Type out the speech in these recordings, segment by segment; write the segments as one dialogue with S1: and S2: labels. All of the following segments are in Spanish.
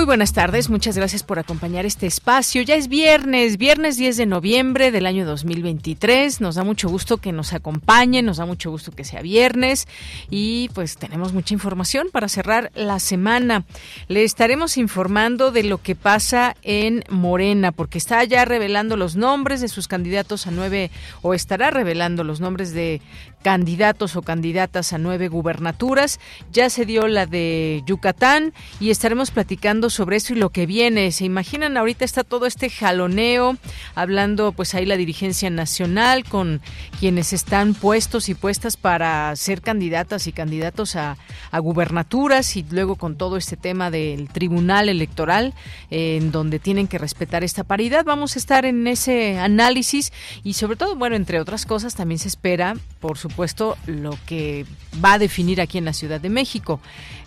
S1: Muy buenas tardes, muchas gracias por acompañar este espacio. Ya es viernes, viernes 10 de noviembre del año 2023. Nos da mucho gusto que nos acompañen, nos da mucho gusto que sea viernes y pues tenemos mucha información para cerrar la semana. Le estaremos informando de lo que pasa en Morena, porque está ya revelando los nombres de sus candidatos a nueve, o estará revelando los nombres de candidatos o candidatas a nueve gubernaturas. Ya se dio la de Yucatán y estaremos platicando sobre eso y lo que viene. ¿Se imaginan? Ahorita está todo este jaloneo, hablando pues ahí la dirigencia nacional con quienes están puestos y puestas para ser candidatas y candidatos a, gubernaturas y luego con todo este tema del tribunal electoral en donde tienen que respetar esta paridad. Vamos a estar en ese análisis y sobre todo, bueno, entre otras cosas, también se espera, por su supuesto, lo que va a definir aquí en la Ciudad de México.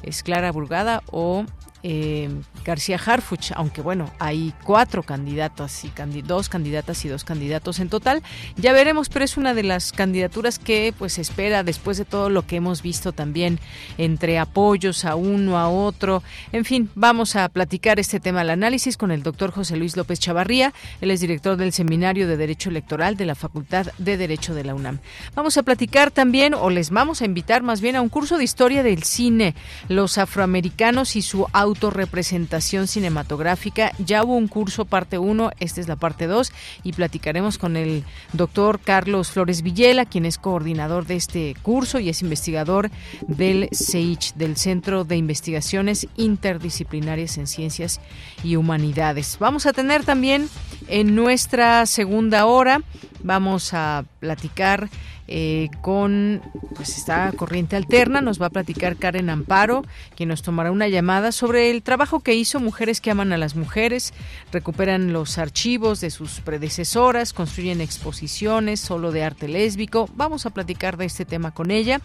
S1: ¿Es Clara Burgada o eh, García Harfuch, aunque bueno, hay cuatro candidatas y dos candidatas y dos candidatos en total. Ya veremos, pero es una de las candidaturas que pues espera después de todo lo que hemos visto también entre apoyos a uno, a otro. En fin, vamos a platicar este tema al análisis con el doctor José Luis López Chavarría. Él es director del Seminario de Derecho Electoral de la Facultad de Derecho de la UNAM. Vamos a platicar también, o les vamos a invitar más bien a un curso de historia del cine, los afroamericanos y su autorrepresentación cinematográfica. Ya hubo un curso parte 1, esta es la parte 2 y platicaremos con el doctor Carlos Flores Villela, quien es coordinador de este curso y es investigador del CEICH, del Centro de Investigaciones Interdisciplinarias en Ciencias y Humanidades. Vamos a tener también en nuestra segunda hora, vamos a platicar eh, con pues esta corriente alterna. Nos va a platicar Karen Amparo, quien nos tomará una llamada sobre el trabajo que hizo Mujeres que aman a las mujeres, recuperan los archivos de sus predecesoras, construyen exposiciones solo de arte lésbico. Vamos a platicar de este tema con ella.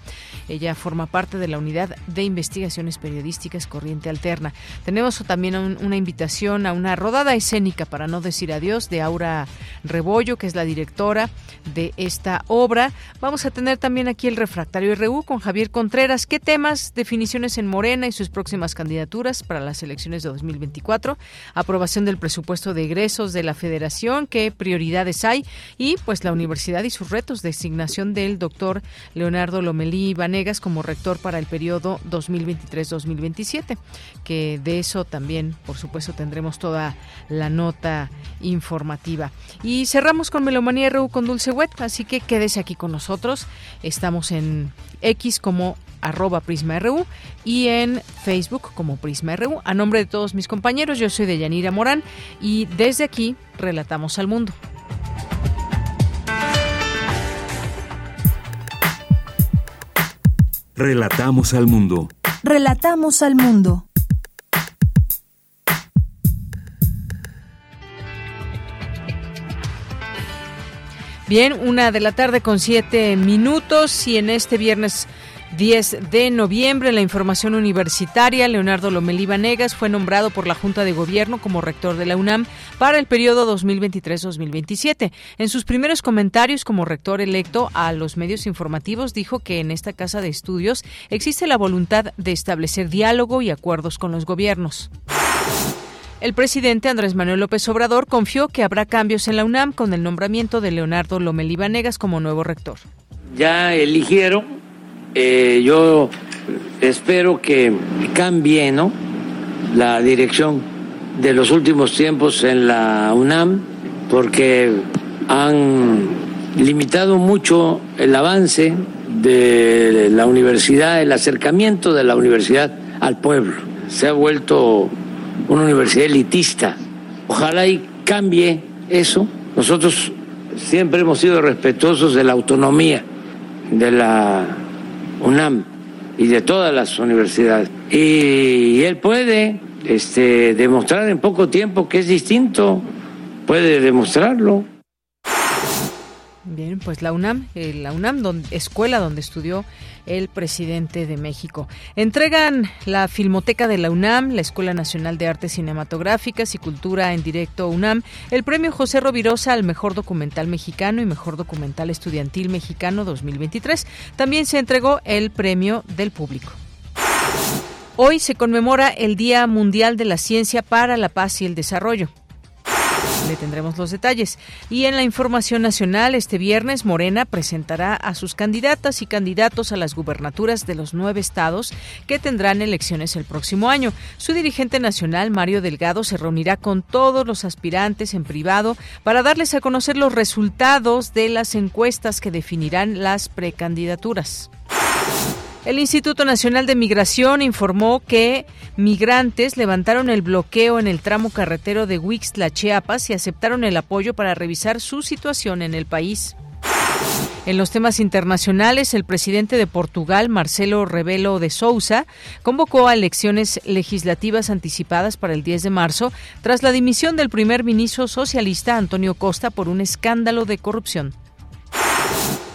S1: Ella forma parte de la unidad de investigaciones periodísticas Corriente Alterna. Tenemos también una invitación a una rodada escénica para no decir adiós de Aura Rebollo, que es la directora de esta obra. Vamos a tener también aquí el refractario RU con Javier Contreras. ¿Qué temas, definiciones en Morena y sus próximas candidaturas para las elecciones de 2024? Aprobación del presupuesto de egresos de la Federación, qué prioridades hay y pues la universidad y sus retos. Designación del doctor Leonardo Lomelí Vanegas como rector para el periodo 2023-2027, que de eso también, por supuesto, tendremos toda la nota informativa. Y cerramos con Melomanía RU con Dulce Wet, así que quédese aquí con nosotros nosotros. Estamos en X como arroba PrismaRU y en Facebook como PrismaRU. A nombre de todos mis compañeros, yo soy de Yanira Morán y desde aquí relatamos al mundo.
S2: Relatamos al mundo.
S3: Relatamos al mundo.
S1: Bien, una de la tarde con siete minutos y en este viernes 10 de noviembre, la información universitaria, Leonardo Lomelí Vanegas fue nombrado por la Junta de Gobierno como rector de la UNAM para el periodo 2023-2027. En sus primeros comentarios como rector electo a los medios informativos, dijo que en esta casa de estudios existe la voluntad de establecer diálogo y acuerdos con los gobiernos. El presidente Andrés Manuel López Obrador confió que habrá cambios en la UNAM con el nombramiento de Leonardo Lomelí Vanegas como nuevo rector.
S4: Ya eligieron, eh, yo espero que cambie ¿no? la dirección de los últimos tiempos en la UNAM, porque han limitado mucho el avance de la universidad, el acercamiento de la universidad al pueblo. Se ha vuelto una universidad elitista. Ojalá y cambie eso. Nosotros siempre hemos sido respetuosos de la autonomía de la UNAM y de todas las universidades. Y él puede este, demostrar en poco tiempo que es distinto, puede demostrarlo.
S1: Bien, pues la UNAM, eh, la UNAM, escuela donde estudió el presidente de México. Entregan la Filmoteca de la UNAM, la Escuela Nacional de Artes Cinematográficas y Cultura en Directo UNAM, el premio José Rovirosa al mejor documental mexicano y mejor documental estudiantil mexicano 2023. También se entregó el premio del público. Hoy se conmemora el Día Mundial de la Ciencia para la Paz y el Desarrollo. Le tendremos los detalles. Y en la información nacional, este viernes Morena presentará a sus candidatas y candidatos a las gubernaturas de los nueve estados que tendrán elecciones el próximo año. Su dirigente nacional, Mario Delgado, se reunirá con todos los aspirantes en privado para darles a conocer los resultados de las encuestas que definirán las precandidaturas. El Instituto Nacional de Migración informó que migrantes levantaron el bloqueo en el tramo carretero de Huixtla, Chiapas y aceptaron el apoyo para revisar su situación en el país. En los temas internacionales, el presidente de Portugal, Marcelo Rebelo de Sousa, convocó a elecciones legislativas anticipadas para el 10 de marzo tras la dimisión del primer ministro socialista Antonio Costa por un escándalo de corrupción.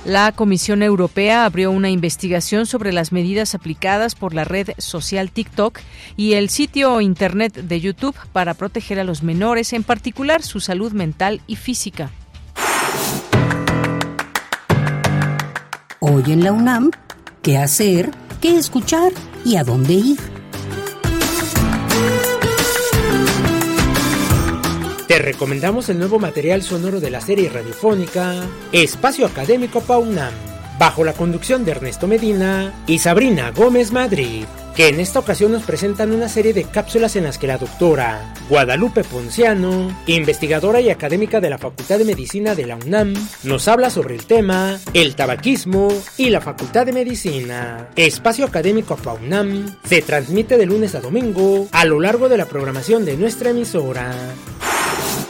S1: La Comisión Europea abrió una investigación sobre las medidas aplicadas por la red social TikTok y el sitio Internet de YouTube para proteger a los menores, en particular su salud mental y física.
S5: Hoy en la UNAM, ¿qué hacer? ¿Qué escuchar? ¿Y a dónde ir?
S6: Te recomendamos el nuevo material sonoro de la serie radiofónica Espacio Académico Paunam, bajo la conducción de Ernesto Medina y Sabrina Gómez Madrid, que en esta ocasión nos presentan una serie de cápsulas en las que la doctora Guadalupe Ponciano, investigadora y académica de la Facultad de Medicina de la UNAM, nos habla sobre el tema el tabaquismo y la Facultad de Medicina. Espacio Académico PAUNAM se transmite de lunes a domingo a lo largo de la programación de nuestra emisora.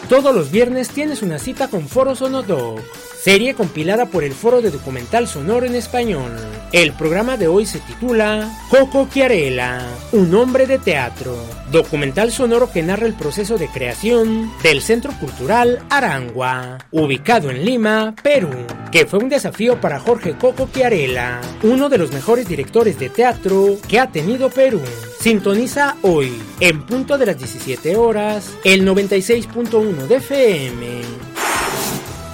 S6: Todos los viernes tienes una cita con Foro Sonodoc, serie compilada por el Foro de Documental Sonoro en Español. El programa de hoy se titula Coco Chiarella, un hombre de teatro, documental sonoro que narra el proceso de creación del Centro Cultural Arangua, ubicado en Lima, Perú, que fue un desafío para Jorge Coco Chiarella, uno de los mejores directores de teatro que ha tenido Perú. Sintoniza hoy, en punto de las 17 horas, el 96.1 de FM.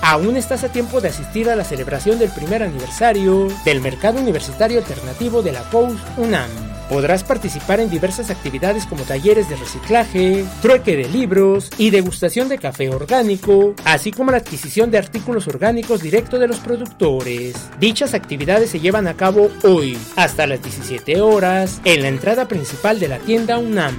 S6: Aún estás a tiempo de asistir a la celebración del primer aniversario del Mercado Universitario Alternativo de la POUS UNAM. Podrás participar en diversas actividades como talleres de reciclaje, trueque de libros y degustación de café orgánico, así como la adquisición de artículos orgánicos directo de los productores. Dichas actividades se llevan a cabo hoy, hasta las 17 horas, en la entrada principal de la tienda UNAM.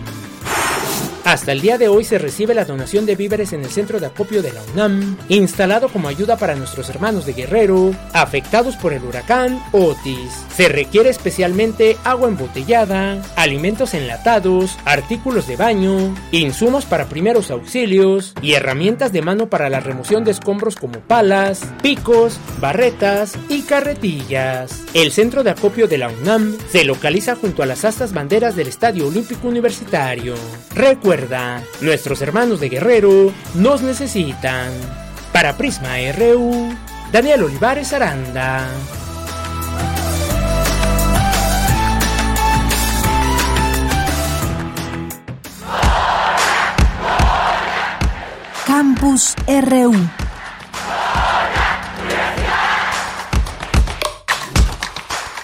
S6: Hasta el día de hoy se recibe la donación de víveres en el centro de acopio de la UNAM, instalado como ayuda para nuestros hermanos de Guerrero, afectados por el huracán Otis. Se requiere especialmente agua embotellada, alimentos enlatados, artículos de baño, insumos para primeros auxilios y herramientas de mano para la remoción de escombros como palas, picos, barretas y carretillas. El centro de acopio de la UNAM se localiza junto a las astas banderas del Estadio Olímpico Universitario. Recuerda, nuestros hermanos de Guerrero nos necesitan. Para Prisma RU, Daniel Olivares Aranda.
S5: Campus RU.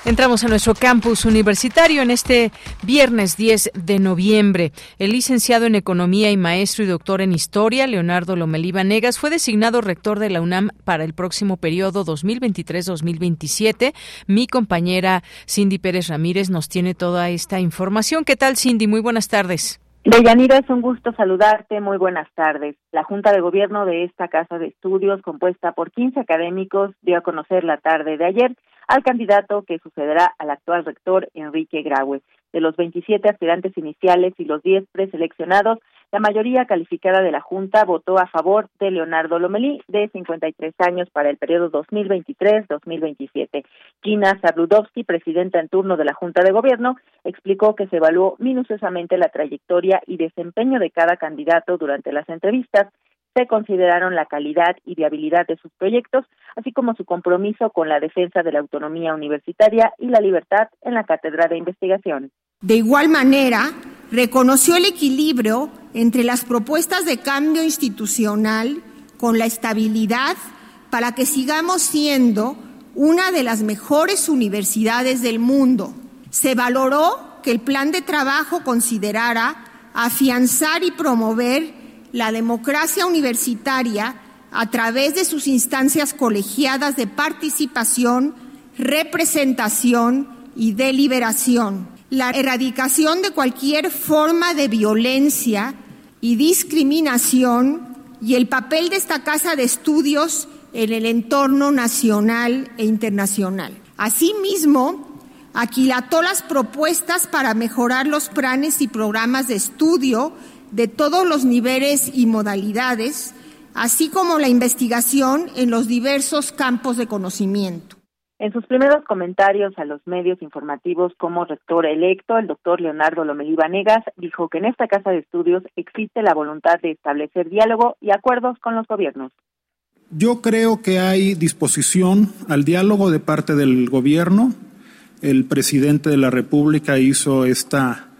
S1: Entramos a nuestro campus universitario en este viernes 10 de noviembre. El licenciado en Economía y maestro y doctor en Historia, Leonardo Lomelí Negas, fue designado rector de la UNAM para el próximo periodo 2023-2027. Mi compañera Cindy Pérez Ramírez nos tiene toda esta información. ¿Qué tal, Cindy? Muy buenas tardes.
S7: Deyanira, es un gusto saludarte. Muy buenas tardes. La Junta de Gobierno de esta Casa de Estudios, compuesta por 15 académicos, dio a conocer la tarde de ayer al candidato que sucederá al actual rector Enrique Graue. De los 27 aspirantes iniciales y los 10 preseleccionados, la mayoría calificada de la Junta votó a favor de Leonardo Lomelí, de 53 años, para el periodo 2023-2027. Kina Zabludovsky, presidenta en turno de la Junta de Gobierno, explicó que se evaluó minuciosamente la trayectoria y desempeño de cada candidato durante las entrevistas se consideraron la calidad y viabilidad de sus proyectos, así como su compromiso con la defensa de la autonomía universitaria y la libertad en la cátedra de investigación.
S8: De igual manera, reconoció el equilibrio entre las propuestas de cambio institucional con la estabilidad para que sigamos siendo una de las mejores universidades del mundo. Se valoró que el plan de trabajo considerara afianzar y promover la democracia universitaria a través de sus instancias colegiadas de participación, representación y deliberación. La erradicación de cualquier forma de violencia y discriminación y el papel de esta casa de estudios en el entorno nacional e internacional. Asimismo, aquilató las propuestas para mejorar los planes y programas de estudio de todos los niveles y modalidades, así como la investigación en los diversos campos de conocimiento.
S7: En sus primeros comentarios a los medios informativos como rector electo, el doctor Leonardo Lomelí Vanegas dijo que en esta casa de estudios existe la voluntad de establecer diálogo y acuerdos con los gobiernos.
S9: Yo creo que hay disposición al diálogo de parte del gobierno. El presidente de la República hizo esta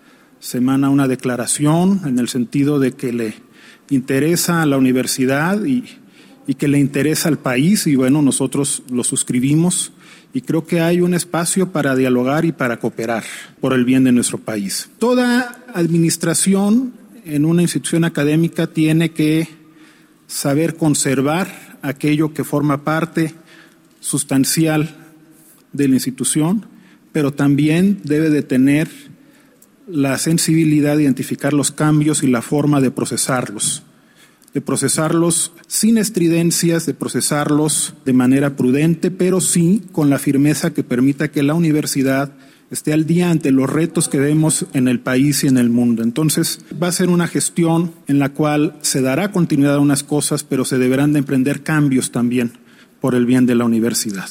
S9: semana una declaración en el sentido de que le interesa a la universidad y, y que le interesa al país y bueno, nosotros lo suscribimos y creo que hay un espacio para dialogar y para cooperar por el bien de nuestro país. Toda administración en una institución académica tiene que saber conservar aquello que forma parte sustancial de la institución, pero también debe de tener la sensibilidad de identificar los cambios y la forma de procesarlos, de procesarlos sin estridencias, de procesarlos de manera prudente, pero sí con la firmeza que permita que la universidad esté al día ante los retos que vemos en el país y en el mundo. Entonces, va a ser una gestión en la cual se dará continuidad a unas cosas, pero se deberán de emprender cambios también por el bien de la universidad.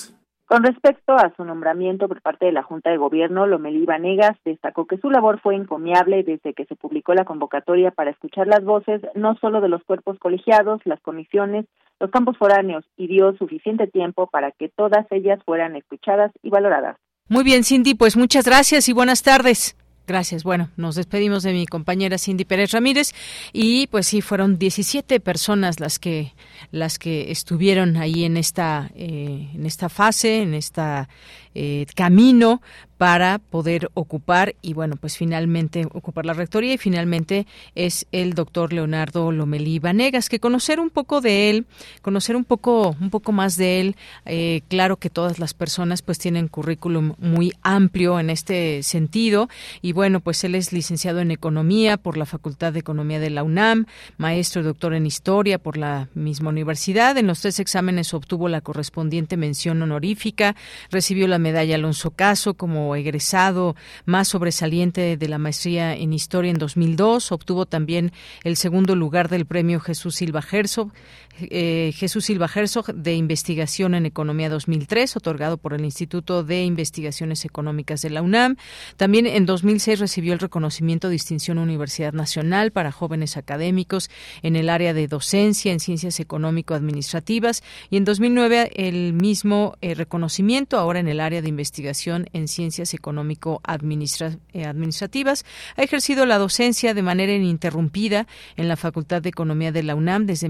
S7: Con respecto a su nombramiento por parte de la Junta de Gobierno, Lomelí Vanegas destacó que su labor fue encomiable desde que se publicó la convocatoria para escuchar las voces no solo de los cuerpos colegiados, las comisiones, los campos foráneos y dio suficiente tiempo para que todas ellas fueran escuchadas y valoradas.
S1: Muy bien, Cindy, pues muchas gracias y buenas tardes. Gracias. Bueno, nos despedimos de mi compañera Cindy Pérez Ramírez y pues sí fueron 17 personas las que las que estuvieron ahí en esta eh, en esta fase, en esta eh, camino para poder ocupar y bueno pues finalmente ocupar la rectoría y finalmente es el doctor Leonardo Lomelí Vanegas que conocer un poco de él conocer un poco un poco más de él eh, claro que todas las personas pues tienen currículum muy amplio en este sentido y bueno pues él es licenciado en economía por la Facultad de Economía de la UNAM maestro y doctor en historia por la misma universidad. En los tres exámenes obtuvo la correspondiente mención honorífica recibió la medalla Alonso Caso como egresado más sobresaliente de la maestría en historia en 2002. Obtuvo también el segundo lugar del premio Jesús Silva Herzog, eh, Jesús Silva Herzog de Investigación en Economía 2003, otorgado por el Instituto de Investigaciones Económicas de la UNAM. También en 2006 recibió el reconocimiento Distinción Universidad Nacional para jóvenes académicos en el área de docencia en ciencias económico-administrativas y en 2009 el mismo eh, reconocimiento ahora en el área de investigación en ciencias económico-administrativas. Eh, ha ejercido la docencia de manera ininterrumpida en la Facultad de Economía de la UNAM desde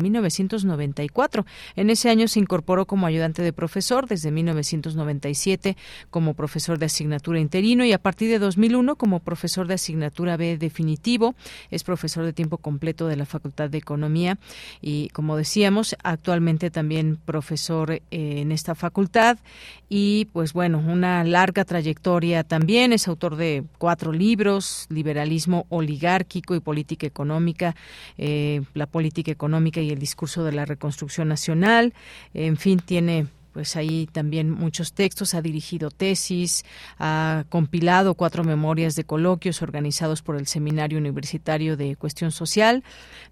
S1: 1994. En ese año se incorporó como ayudante de profesor desde 1997 como profesor de asignatura interino y a partir de 2001 como profesor de asignatura B definitivo. Es profesor de tiempo completo de la Facultad de Economía y, como decíamos, actualmente también profesor eh, en esta facultad y, pues bueno, una larga trayectoria también. Es autor de cuatro libros, Liberalismo oligárquico y Política Económica, eh, la política económica y el discurso de la reconstrucción nacional. En fin, tiene pues ahí también muchos textos, ha dirigido tesis, ha compilado cuatro memorias de coloquios organizados por el Seminario Universitario de Cuestión Social,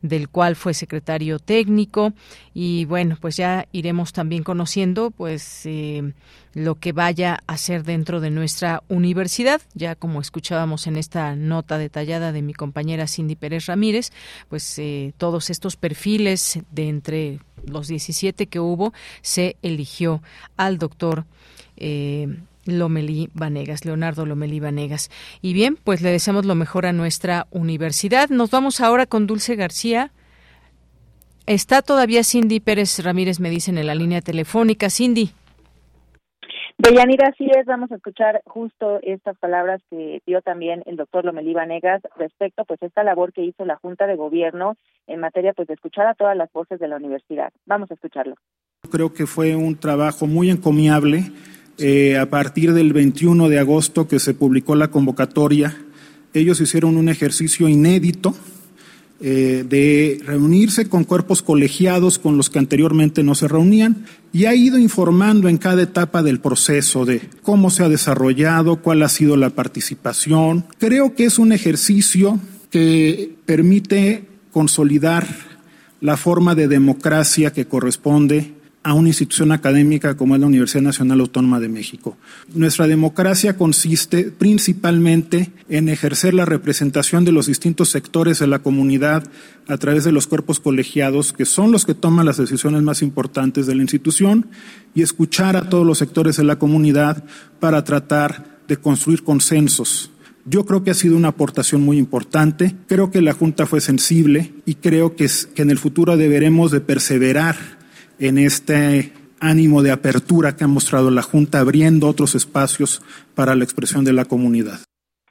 S1: del cual fue secretario técnico. Y bueno, pues ya iremos también conociendo pues eh, lo que vaya a ser dentro de nuestra universidad, ya como escuchábamos en esta nota detallada de mi compañera Cindy Pérez Ramírez, pues eh, todos estos perfiles de entre los 17 que hubo, se eligió al doctor eh, Lomelí Vanegas, Leonardo Lomelí Vanegas. Y bien, pues le deseamos lo mejor a nuestra universidad. Nos vamos ahora con Dulce García. Está todavía Cindy Pérez Ramírez, me dicen en la línea telefónica. Cindy.
S7: Deyanira, así es, vamos a escuchar justo estas palabras que dio también el doctor Lomelí Vanegas respecto pues esta labor que hizo la Junta de Gobierno en materia pues de escuchar a todas las voces de la universidad. Vamos a escucharlo.
S9: Creo que fue un trabajo muy encomiable. Eh, a partir del 21 de agosto que se publicó la convocatoria, ellos hicieron un ejercicio inédito eh, de reunirse con cuerpos colegiados con los que anteriormente no se reunían y ha ido informando en cada etapa del proceso de cómo se ha desarrollado, cuál ha sido la participación. Creo que es un ejercicio que permite consolidar la forma de democracia que corresponde a una institución académica como es la Universidad Nacional Autónoma de México. Nuestra democracia consiste principalmente en ejercer la representación de los distintos sectores de la comunidad a través de los cuerpos colegiados, que son los que toman las decisiones más importantes de la institución, y escuchar a todos los sectores de la comunidad para tratar de construir consensos yo creo que ha sido una aportación muy importante. Creo que la Junta fue sensible y creo que, en el futuro deberemos de perseverar en este ánimo de apertura que ha mostrado la Junta, abriendo otros espacios para la expresión de la comunidad.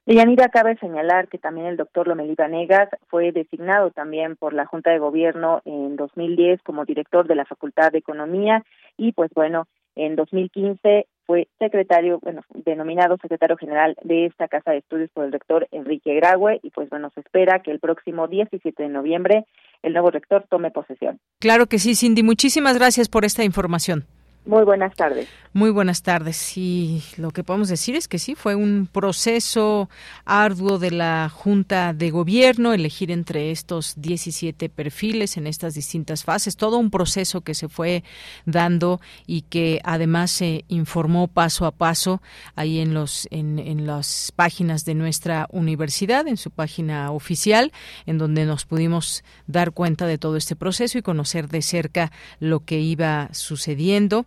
S7: Yanira, cabe señalar que también el doctor Lomelí Vanegas fue designado también por la Junta de Gobierno en 2010 como director de la Facultad de Economía y pues bueno, en 2015 fue secretario, bueno, denominado secretario general de esta Casa de Estudios por el rector Enrique Graue y pues bueno, se espera que el próximo 17 de noviembre el nuevo rector tome posesión.
S1: Claro que sí, Cindy. Muchísimas gracias por esta información.
S7: Muy buenas tardes.
S1: Muy buenas tardes. Y lo que podemos decir es que sí, fue un proceso arduo de la Junta de Gobierno, elegir entre estos 17 perfiles en estas distintas fases, todo un proceso que se fue dando y que además se informó paso a paso ahí en, los, en, en las páginas de nuestra universidad, en su página oficial, en donde nos pudimos dar cuenta de todo este proceso y conocer de cerca lo que iba sucediendo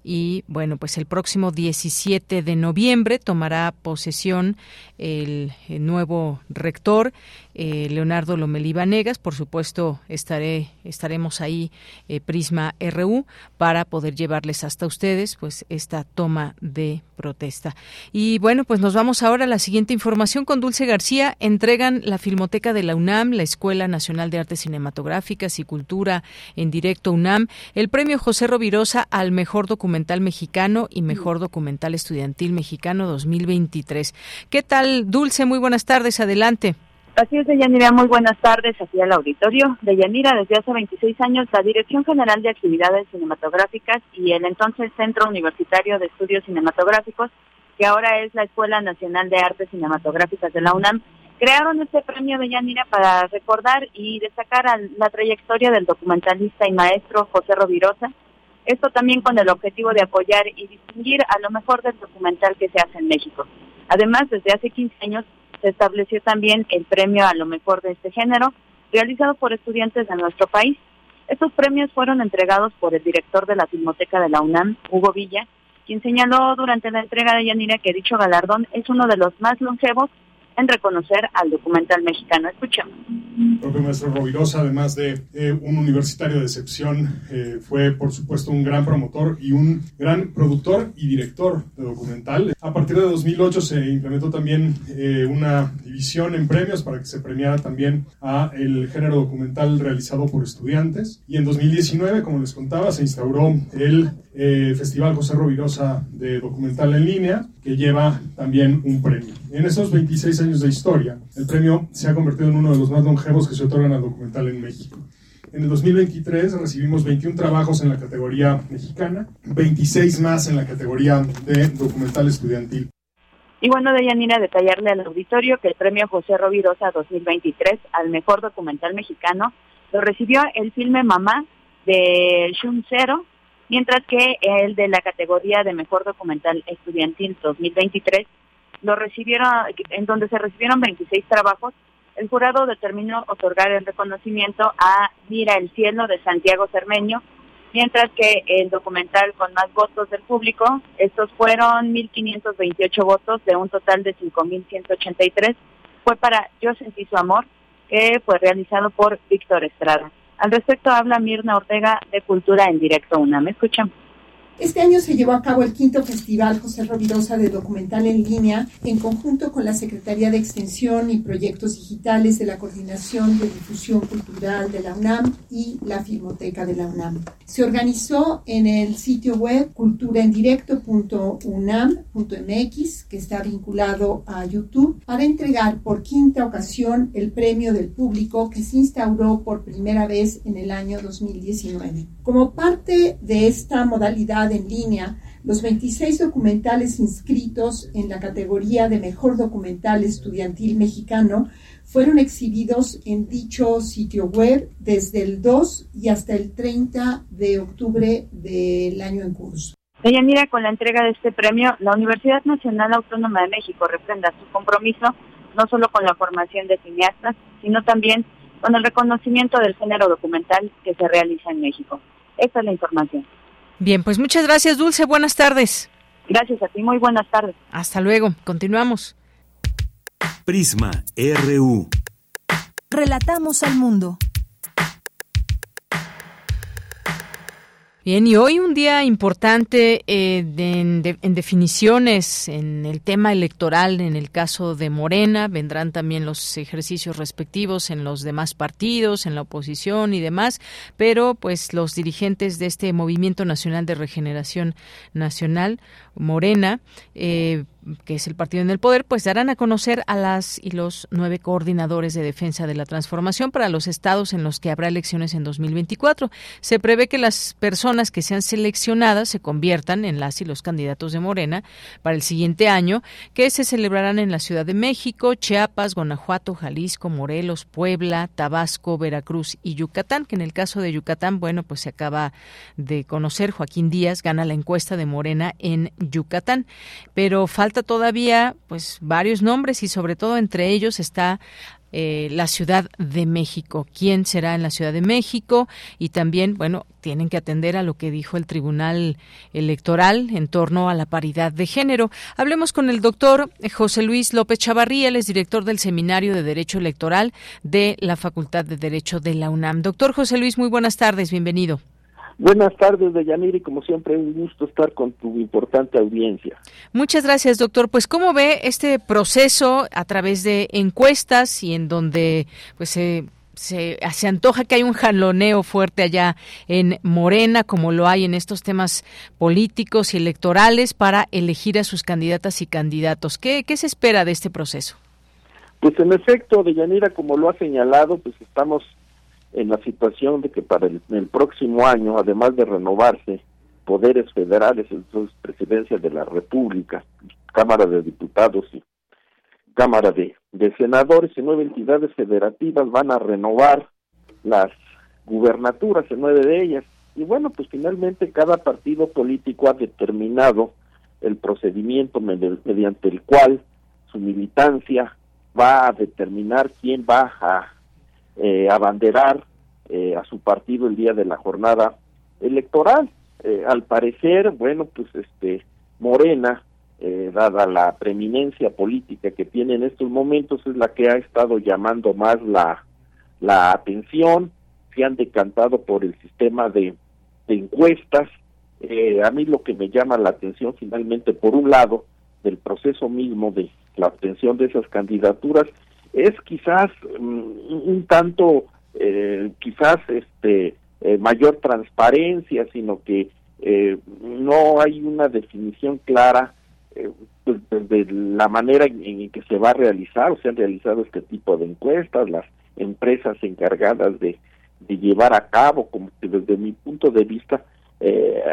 S1: y bueno, pues el próximo 17 de noviembre tomará posesión el, nuevo rector eh, Leonardo Lomelí Vanegas. Por supuesto, estaré estaremos ahí eh, Prisma RU para poder llevarles hasta ustedes pues esta toma de protesta. Y bueno, pues nos vamos ahora a la siguiente información con Dulce García. Entregan la Filmoteca de la UNAM, la Escuela Nacional de Artes Cinematográficas y Cultura en directo UNAM, el premio José Rovirosa al mejor documental mexicano y mejor documental estudiantil mexicano 2023. ¿Qué tal, Dulce? Muy buenas tardes. Adelante.
S10: Así es, Deyanira, muy buenas tardes aquí al auditorio. Deyanira, desde hace 26 años, la Dirección General de Actividades Cinematográficas y el entonces Centro Universitario de Estudios Cinematográficos, que ahora es la Escuela Nacional de Artes Cinematográficas de la UNAM, crearon este premio Deyanira para recordar y destacar la trayectoria del documentalista y maestro José Rovirosa. Esto también con el objetivo de apoyar y distinguir a lo mejor del documental que se hace en México. Además, desde hace 15 años se estableció también el premio a lo mejor de este género, realizado por estudiantes de nuestro país. Estos premios fueron entregados por el director de la Filmoteca de la UNAM, Hugo Villa, quien señaló durante la entrega de Yanira que dicho galardón es uno de los más longevos en reconocer al documental mexicano. Escuchamos.
S11: El propio maestro Rovirosa, además de eh, un universitario de excepción, eh, fue por supuesto un gran promotor y un gran productor y director de documental. A partir de 2008 se implementó también eh, una división en premios para que se premiara también a el género documental realizado por estudiantes. Y en 2019, como les contaba, se instauró el Festival José Rovirosa de Documental en Línea, que lleva también un premio. En esos 26 años de historia, el premio se ha convertido en uno de los más longevos que se otorgan al documental en México. En el 2023 recibimos 21 trabajos en la categoría mexicana, 26 más en la categoría de documental estudiantil.
S10: Y bueno, Deyanira, detallarle al auditorio que el premio José Rovirosa 2023 al mejor documental mexicano lo recibió el filme Mamá de Shun Zero, mientras que el de la categoría de mejor documental estudiantil 2023 lo recibieron, en donde se recibieron 26 trabajos, el jurado determinó otorgar el reconocimiento a Mira el cielo de Santiago Cermeño, mientras que el documental con más votos del público, estos fueron 1.528 votos de un total de 5.183, fue para Yo sentí su amor, que fue realizado por Víctor Estrada. Al respecto habla Mirna Ortega de Cultura en Directo UNAM. Escuchamos.
S12: Este año se llevó a cabo el quinto Festival José Rovirosa de Documental en Línea en conjunto con la Secretaría de Extensión y Proyectos Digitales de la Coordinación de Difusión Cultural de la UNAM y la Filmoteca de la UNAM. Se organizó en el sitio web culturaendirecto.unam.mx, que está vinculado a YouTube, para entregar por quinta ocasión el premio del público que se instauró por primera vez en el año 2019. Como parte de esta modalidad en línea, los 26 documentales inscritos en la categoría de Mejor Documental Estudiantil Mexicano fueron exhibidos en dicho sitio web desde el 2 y hasta el 30 de octubre del año en curso.
S10: Deyanira, con la entrega de este premio, la Universidad Nacional Autónoma de México reprenda su compromiso no solo con la formación de cineastas, sino también con el reconocimiento del género documental que se realiza en México. Esta es la información.
S1: Bien, pues muchas gracias, Dulce. Buenas tardes.
S10: Gracias a ti. Muy buenas tardes.
S1: Hasta luego. Continuamos.
S2: Prisma RU.
S3: Relatamos al mundo.
S1: Bien, y hoy un día importante eh, en, en, definiciones en el tema electoral, en el caso de Morena, vendrán también los ejercicios respectivos en los demás partidos, en la oposición y demás, pero pues los dirigentes de este Movimiento Nacional de Regeneración Nacional, Morena, eh, que es el partido en el poder, pues darán a conocer a las y los nueve coordinadores de defensa de la transformación para los estados en los que habrá elecciones en 2024. Se prevé que las personas que sean seleccionadas se conviertan en las y los candidatos de Morena para el siguiente año, que se celebrarán en la Ciudad de México, Chiapas, Guanajuato, Jalisco, Morelos, Puebla, Tabasco, Veracruz y Yucatán, que en el caso de Yucatán, bueno, pues se acaba de conocer, Joaquín Díaz gana la encuesta de Morena en Yucatán, pero falta todavía pues varios nombres y sobre todo entre ellos está eh, la Ciudad de México. ¿Quién será en la Ciudad de México? Y también, bueno, tienen que atender a lo que dijo el Tribunal Electoral en torno a la paridad de género. Hablemos con el doctor José Luis López Chavarría, él es director del Seminario de Derecho Electoral de la Facultad de Derecho de la UNAM. Doctor José Luis, muy buenas tardes, bienvenido.
S13: Buenas tardes, Deyanira, y como siempre, un gusto estar con tu importante audiencia.
S1: Muchas gracias, doctor. Pues, ¿cómo ve este proceso a través de encuestas y en donde pues se, se, se antoja que hay un jaloneo fuerte allá en Morena, como lo hay en estos temas políticos y electorales, para elegir a sus candidatas y candidatos? ¿Qué, qué se espera de este proceso?
S13: Pues, en efecto, Deyanira, como lo ha señalado, pues estamos en la situación de que para el, próximo año, además de renovarse poderes federales, entonces presidencia de la República, Cámara de Diputados y Cámara de, Senadores y nueve entidades federativas van a renovar las gubernaturas en nueve de ellas. Y bueno, pues finalmente cada partido político ha determinado el procedimiento mediante el cual su militancia va a determinar quién va a eh, abanderar eh, a su partido el día de la jornada electoral. Eh, al parecer, bueno, pues este Morena, eh, dada la preeminencia política que tiene en estos momentos, es la que ha estado llamando más la, la atención, se han decantado por el sistema de, de encuestas. a mí lo que me llama la atención finalmente, por un lado, del proceso mismo de la obtención de esas candidaturas, es quizás mm, un tanto, eh, quizás este eh, mayor transparencia, sino que eh, no hay una definición clara pues, de la manera en, que se va a realizar o se han realizado este tipo de encuestas, las empresas encargadas de, llevar a cabo, como que desde mi punto de vista eh,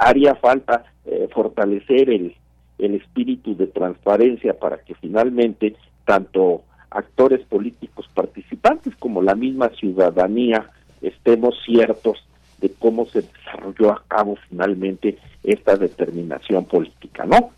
S13: haría falta eh, fortalecer el, el espíritu de transparencia para que finalmente tanto actores políticos participantes como la misma ciudadanía estemos ciertos de cómo se desarrolló a cabo finalmente esta determinación política, ¿no?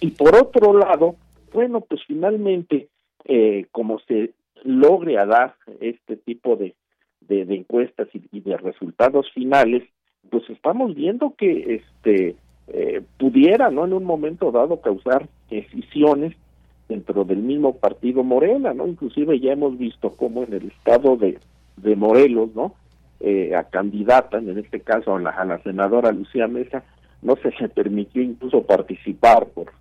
S13: Y por otro lado, bueno, pues finalmente, eh, como se logre dar este tipo de, de, encuestas y, de resultados finales, pues estamos viendo que este eh, pudiera, ¿no? En un momento dado causar decisiones dentro del mismo partido Morena, ¿no? Inclusive ya hemos visto cómo en el estado de, de Morelos, ¿no? Eh, a candidata, en este caso a la, a la senadora Lucía Mesa, no se le permitió incluso participar por,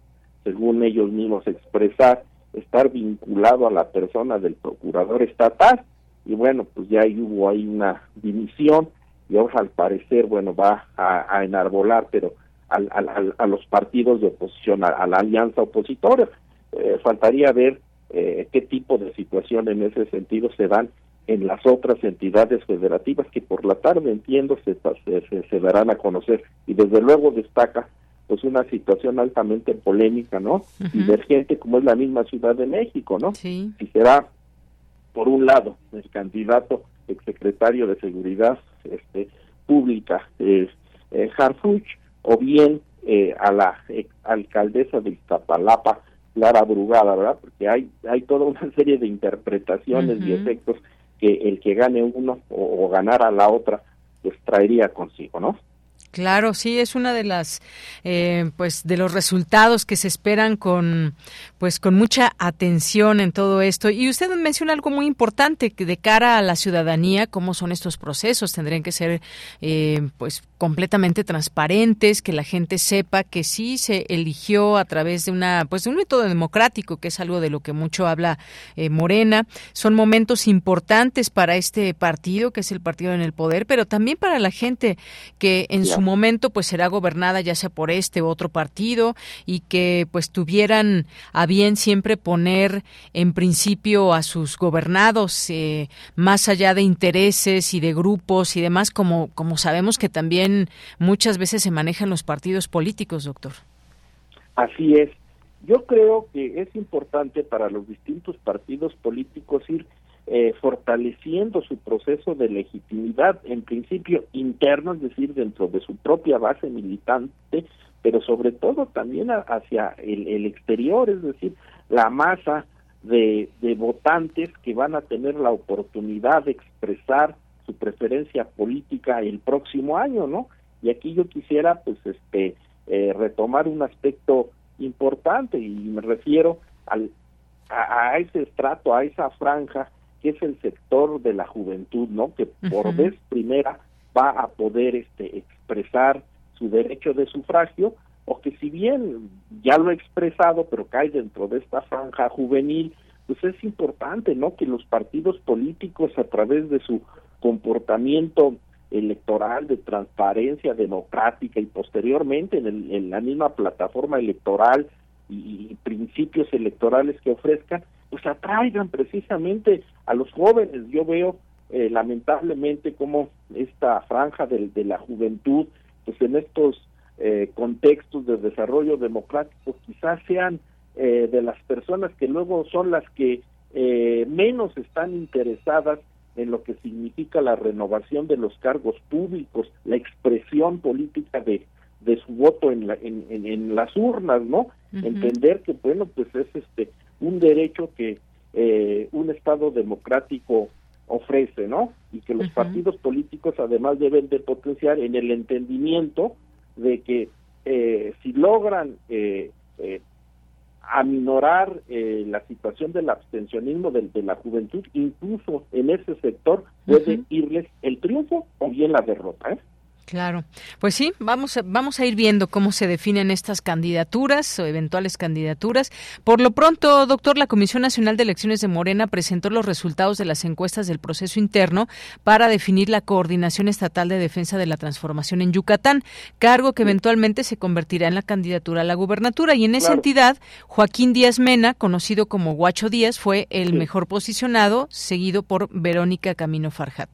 S13: según ellos mismos expresar, estar vinculado a la persona del procurador estatal y bueno, pues ya hubo ahí una dimisión y ahora al parecer, bueno, va a, enarbolar, pero al, a los partidos de oposición, a, la alianza opositora. Eh, faltaría ver eh, qué tipo de situación en ese sentido se dan en las otras entidades federativas que por la tarde entiendo se, se, se darán a conocer y desde luego destaca pues una situación altamente polémica, ¿no? Divergente como es la misma Ciudad de México, ¿no?
S1: Sí.
S13: Si será por un lado el candidato exsecretario de Seguridad este, Pública eh, eh, Harfuch o bien eh, a la alcaldesa de Iztapalapa Lara Brugada, ¿verdad? Porque hay hay toda una serie de interpretaciones y efectos que el que gane uno o, o ganar a la otra pues traería consigo, ¿no?
S1: Claro, sí, es una de las, eh, pues, de los resultados que se esperan con, pues, con mucha atención en todo esto. Y usted menciona algo muy importante que de cara a la ciudadanía, cómo son estos procesos, tendrían que ser, eh, pues, completamente transparentes, que la gente sepa que sí se eligió a través de una, pues, de un método democrático, que es algo de lo que mucho habla eh, Morena. Son momentos importantes para este partido, que es el partido en el poder, pero también para la gente que en su momento pues será gobernada ya sea por este u otro partido y que pues tuvieran a bien siempre poner en principio a sus gobernados eh, más allá de intereses y de grupos y demás como como sabemos que también muchas veces se manejan los partidos políticos doctor.
S13: Así es. Yo creo que es importante para los distintos partidos políticos ir eh, fortaleciendo su proceso de legitimidad, en principio interno, es decir, dentro de su propia base militante, pero sobre todo también hacia el, exterior, es decir, la masa de votantes que van a tener la oportunidad de expresar su preferencia política el próximo año, ¿no? Y aquí yo quisiera, pues, este, eh, retomar un aspecto importante y me refiero al, a, ese estrato, a esa franja que es el sector de la juventud, ¿no? Que por vez primera va a poder este, expresar su derecho de sufragio, o que si bien ya lo ha expresado, pero cae dentro de esta franja juvenil, pues es importante, ¿no? Que los partidos políticos a través de su comportamiento electoral de transparencia democrática y posteriormente en, en la misma plataforma electoral y, principios electorales que ofrezcan, pues atraigan precisamente a los jóvenes. Yo veo eh, lamentablemente como esta franja de, de, la juventud, pues en estos eh, contextos de desarrollo democrático quizás sean eh, de las personas que luego son las que menos están interesadas en lo que significa la renovación de los cargos públicos, la expresión política de, de su voto en, la, en, en, las urnas, ¿no? Entender que, bueno, pues es este un derecho que eh, un Estado democrático ofrece, ¿no? Y que los partidos políticos además deben de potenciar en el entendimiento de que eh, si logran eh, eh aminorar la situación del abstencionismo de, de, la juventud, incluso en ese sector puede irles el triunfo o bien la derrota. ¿eh?
S1: Claro, pues sí, vamos a, vamos a ir viendo cómo se definen estas candidaturas o eventuales candidaturas. Por lo pronto, doctor, la Comisión Nacional de Elecciones de Morena presentó los resultados de las encuestas del proceso interno para definir la Coordinación Estatal de Defensa de la Transformación en Yucatán, cargo que eventualmente se convertirá en la candidatura a la gubernatura. Y en esa entidad, Joaquín Díaz Mena, conocido como Guacho Díaz, fue el mejor posicionado, seguido por Verónica Camino Farjat.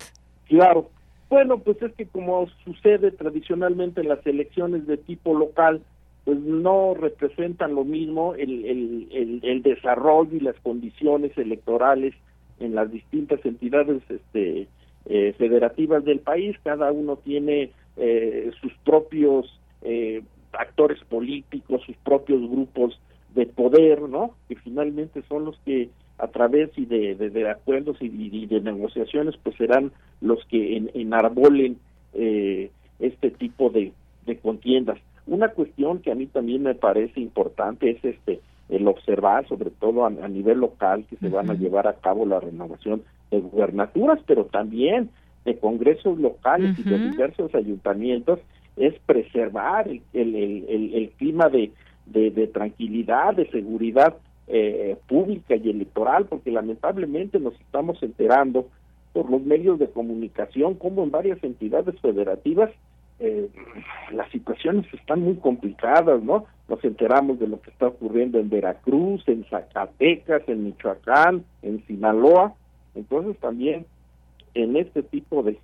S13: Claro. Bueno, pues es que como sucede tradicionalmente en las elecciones de tipo local, pues no representan lo mismo el, el, el, desarrollo y las condiciones electorales en las distintas entidades este, eh, federativas del país. Cada uno tiene eh, sus propios eh, actores políticos, sus propios grupos de poder, ¿no? Que finalmente son los que a través y de, de, acuerdos y, de negociaciones, pues serán los que en, enarbolen eh, este tipo de, de contiendas. Una cuestión que a mí también me parece importante es este el observar, sobre todo a, nivel local, que se van a llevar a cabo la renovación de gubernaturas, pero también de congresos locales y de diversos ayuntamientos, es preservar el, el, el, clima de, de, tranquilidad, de seguridad eh, pública y electoral, porque lamentablemente nos estamos enterando por los medios de comunicación como en varias entidades federativas eh, las situaciones están muy complicadas, ¿no? Nos enteramos de lo que está ocurriendo en Veracruz, en Zacatecas, en Michoacán, en Sinaloa. Entonces también en este tipo de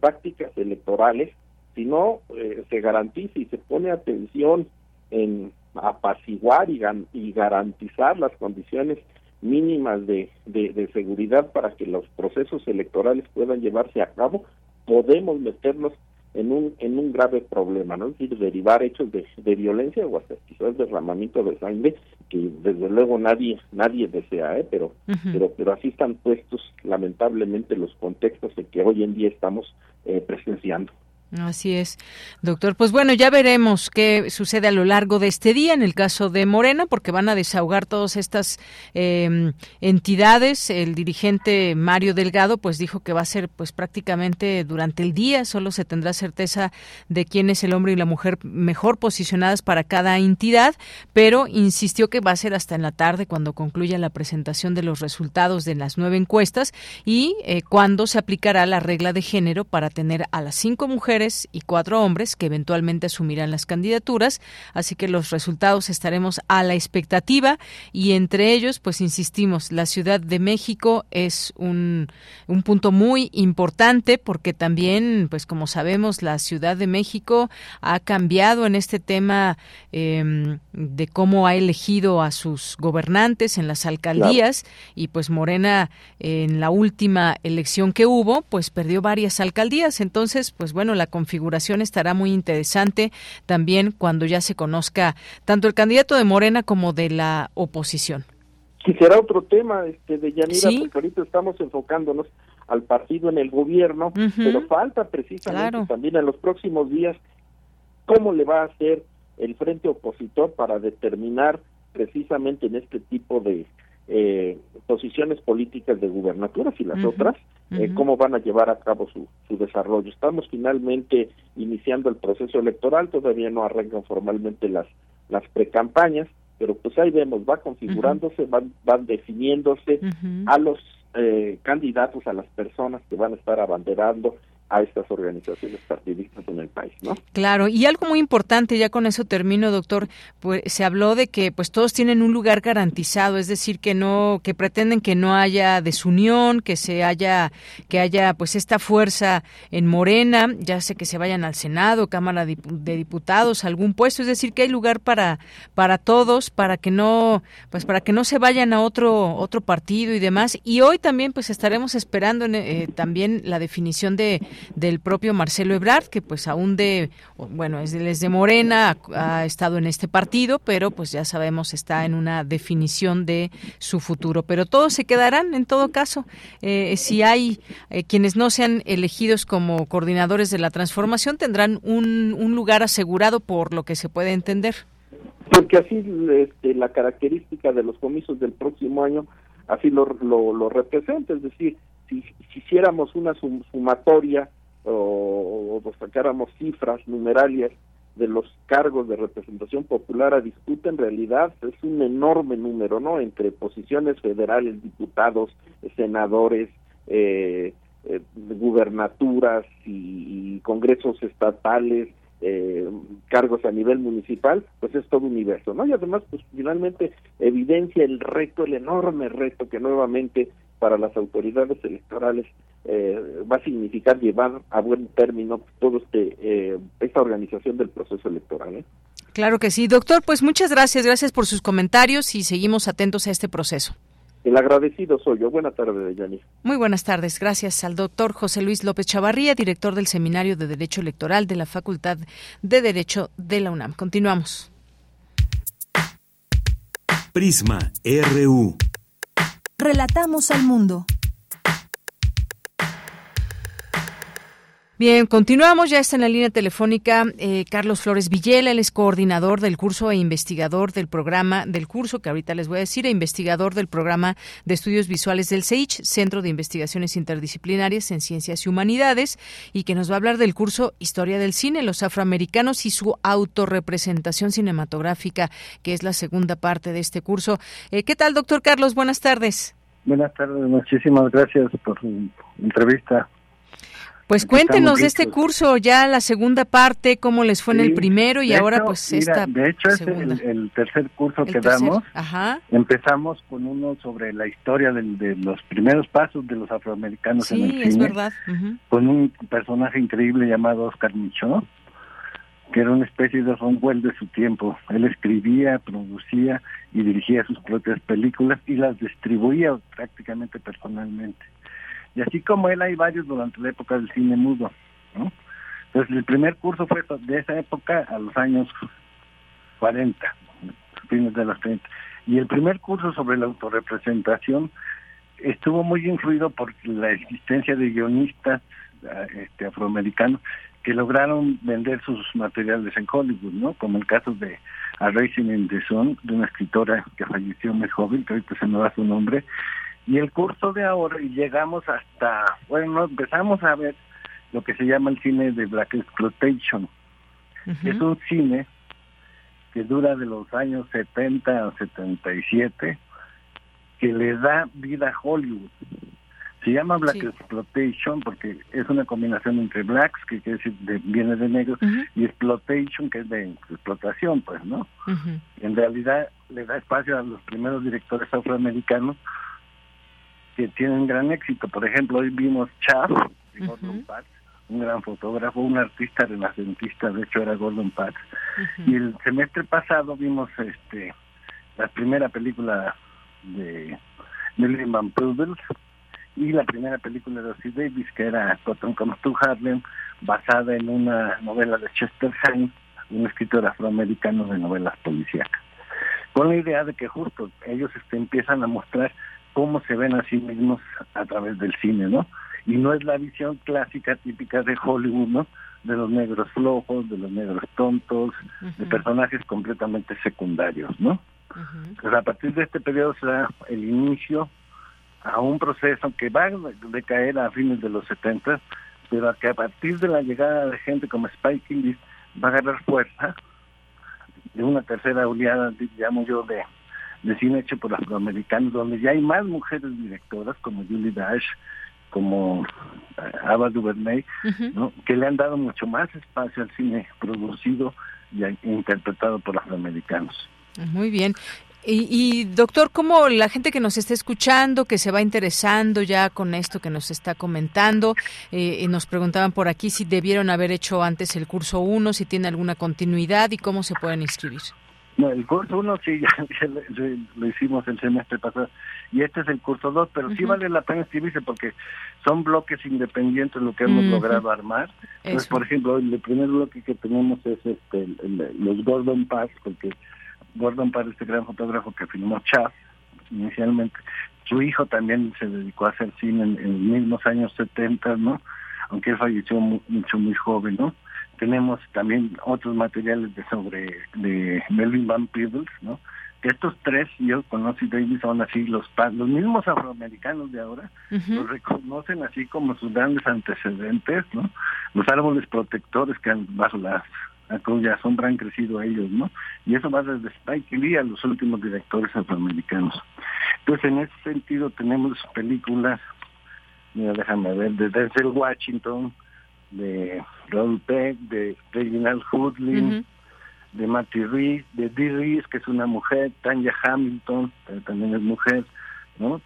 S13: prácticas electorales, si no eh, se garantiza y se pone atención en apaciguar y, y garantizar las condiciones mínimas de, de seguridad para que los procesos electorales puedan llevarse a cabo, podemos meternos en un en un grave problema, ¿no? Es decir, derivar hechos de, de violencia o hasta quizás derramamiento de sangre que desde luego nadie nadie desea, ¿eh? Pero pero pero así están puestos lamentablemente los contextos en que hoy en día estamos eh, presenciando.
S1: Así es, doctor. Pues bueno, ya veremos qué sucede a lo largo de este día en el caso de Morena, porque van a desahogar todas estas em, entidades. El dirigente Mario Delgado, pues dijo que va a ser, pues prácticamente durante el día. Solo se tendrá certeza de quién es el hombre y la mujer mejor posicionadas para cada entidad, pero insistió que va a ser hasta en la tarde cuando concluya la presentación de los resultados de las nueve encuestas y eh, cuando se aplicará la regla de género para tener a las cinco mujeres y cuatro hombres que eventualmente asumirán las candidaturas, así que los resultados estaremos a la expectativa y entre ellos, pues insistimos, la Ciudad de México es un, un punto muy importante porque también, pues como sabemos, la Ciudad de México ha cambiado en este tema em, de cómo ha elegido a sus gobernantes en las alcaldías y pues Morena en la última elección que hubo, pues perdió varias alcaldías, entonces, pues bueno, la configuración estará muy interesante también cuando ya se conozca tanto el candidato de Morena como de la oposición.
S13: Quisiera otro tema este, de Yanira, porque ahorita estamos enfocándonos al partido en el gobierno, pero falta precisamente también en los próximos días cómo le va a hacer el frente opositor para determinar precisamente en este tipo de eh, posiciones políticas de gubernaturas y las otras, eh, cómo van a llevar a cabo su, su desarrollo. Estamos finalmente iniciando el proceso electoral, todavía no arrancan formalmente las, las precampañas, pero pues ahí vemos, va configurándose, van, van definiéndose a los eh, candidatos, a las personas que van a estar abanderando a estas organizaciones partidistas en el país, ¿no?
S1: Claro, y algo muy importante, ya con eso termino, doctor, pues se habló de que pues todos tienen un lugar garantizado, es decir, que no que pretenden que no haya desunión, que se haya que haya pues esta fuerza en Morena, ya sé que se vayan al Senado, Cámara de Diputados, algún puesto, es decir, que hay lugar para para todos, para que no pues para que no se vayan a otro otro partido y demás. Y hoy también pues estaremos esperando eh, también la definición de del propio Marcelo Ebrard, que pues aún de, bueno, es de, Morena, ha, estado en este partido, pero pues ya sabemos está en una definición de su futuro. Pero todos se quedarán en todo caso. Eh, si hay eh, quienes no sean elegidos como coordinadores de la transformación, tendrán un, un lugar asegurado por lo que se puede entender.
S13: Porque así este, la característica de los comicios del próximo año así lo, lo, lo representa, es decir, si, hiciéramos una sumatoria o, o, sacáramos cifras numerarias de los cargos de representación popular a disputa, en realidad es un enorme número, ¿no? Entre posiciones federales, diputados, senadores, eh, eh, gubernaturas y, congresos estatales, eh, cargos a nivel municipal, pues es todo universo, ¿no? Y además, pues finalmente evidencia el reto, el enorme reto que nuevamente para las autoridades electorales eh, va a significar llevar a buen término todo este eh, esta organización del proceso electoral. ¿eh?
S1: Claro que sí, doctor. Pues muchas gracias, gracias por sus comentarios y seguimos atentos a este proceso.
S13: El agradecido soy yo. Buenas tardes, Yanni.
S1: Muy buenas tardes. Gracias al doctor José Luis López Chavarría, director del Seminario de Derecho Electoral de la Facultad de Derecho de la UNAM. Continuamos.
S2: Prisma RU.
S3: Relatamos al mundo.
S1: Bien, continuamos. Ya está en la línea telefónica eh, Carlos Flores Villela, él es coordinador del curso e investigador del programa del curso, que ahorita les voy a decir, e investigador del programa de estudios visuales del CEICH, Centro de Investigaciones Interdisciplinarias en Ciencias y Humanidades, y que nos va a hablar del curso Historia del Cine, los afroamericanos y su autorrepresentación cinematográfica, que es la segunda parte de este curso. Eh, ¿Qué tal, doctor Carlos? Buenas tardes.
S14: Buenas tardes, muchísimas gracias por su entrevista.
S1: Pues cuéntenos de este curso, ya la segunda parte, cómo les fue en el primero y ahora pues esta
S14: De hecho es el, tercer curso que damos. Empezamos con uno sobre la historia de, los primeros pasos de los afroamericanos en el cine.
S1: es verdad.
S14: Con un personaje increíble llamado Oscar Michaud, que era una especie de Ron de su tiempo. Él escribía, producía y dirigía sus propias películas y las distribuía prácticamente personalmente. Y así como él hay varios durante la época del cine mudo. ¿no? Entonces el primer curso fue de esa época a los años 40, fines de los 30. Y el primer curso sobre la autorrepresentación estuvo muy influido por la existencia de guionistas este, afroamericanos que lograron vender sus materiales en Hollywood, ¿no? Como el caso de A Racing in de una escritora que falleció muy joven, que ahorita se me da su nombre, y el curso de ahora y llegamos hasta, bueno, empezamos a ver lo que se llama el cine de Black Exploitation. Es un cine que dura de los años 70 a 77, que le da vida a Hollywood. Se llama Black Exploitation porque es una combinación entre blacks, que quiere decir de, viene de negros, y exploitation, que es de explotación, pues, ¿no? En realidad le da espacio a los primeros directores afroamericanos que tienen gran éxito. Por ejemplo, hoy vimos Chaff, de Gordon Parks, un gran fotógrafo, un artista renacentista, de hecho era Gordon Parks. Y el semestre pasado vimos este la primera película de Millie Van Peebles y la primera película de Ossie Davis, que era Cotton Comes to Harlem, basada en una novela de Chester Himes, un escritor afroamericano de novelas policíacas. Con la idea de que justo ellos este, empiezan a mostrar cómo se ven a sí mismos a través del cine, ¿no? Y no es la visión clásica típica de Hollywood, ¿no? De los negros flojos, de los negros tontos, de personajes completamente secundarios, ¿no? Pues a partir de este periodo se da el inicio a un proceso que va a decaer a fines de los 70, pero que a partir de la llegada de gente como Spike Lee va a agarrar fuerza de una tercera oleada, digamos yo, de cine hecho por afroamericanos, donde ya hay más mujeres directoras como Julie Dash, como eh, Ava DuVernay, ¿no? que le han dado mucho más espacio al cine producido y interpretado por afroamericanos.
S1: Muy bien. Y, doctor, ¿cómo la gente que nos está escuchando, que se va interesando ya con esto que nos está comentando, eh, nos preguntaban por aquí si debieron haber hecho antes el curso 1, si tiene alguna continuidad y cómo se pueden inscribir?
S14: No, el curso 1 sí, ya, lo, hicimos el semestre pasado. Y este es el curso 2, pero sí vale la pena escribirse porque son bloques independientes lo que hemos logrado armar. Entonces, por ejemplo, el primer bloque que tenemos es este los Gordon Parks, porque Gordon Parks, este gran fotógrafo que filmó Chaff inicialmente, su hijo también se dedicó a hacer cine en, en los mismos años 70, ¿no? Aunque él falleció mucho muy joven, ¿no? Tenemos también otros materiales de sobre de Melvin Van Peebles, ¿no? Que estos tres, yo conozco Davis, son así los los mismos afroamericanos de ahora, los reconocen así como sus grandes antecedentes, ¿no? Los árboles protectores que han, bajo las cuya sombra han crecido ellos, ¿no? Y eso va desde Spike Lee a los últimos directores afroamericanos. Entonces, en ese sentido tenemos películas, mira, déjame ver, de Denzel Washington, de Raúl Peck, de Reginald Hoodlin, de Matty Reese, de Dee Reese, que es una mujer, Tanya Hamilton, que también es mujer, ¿no?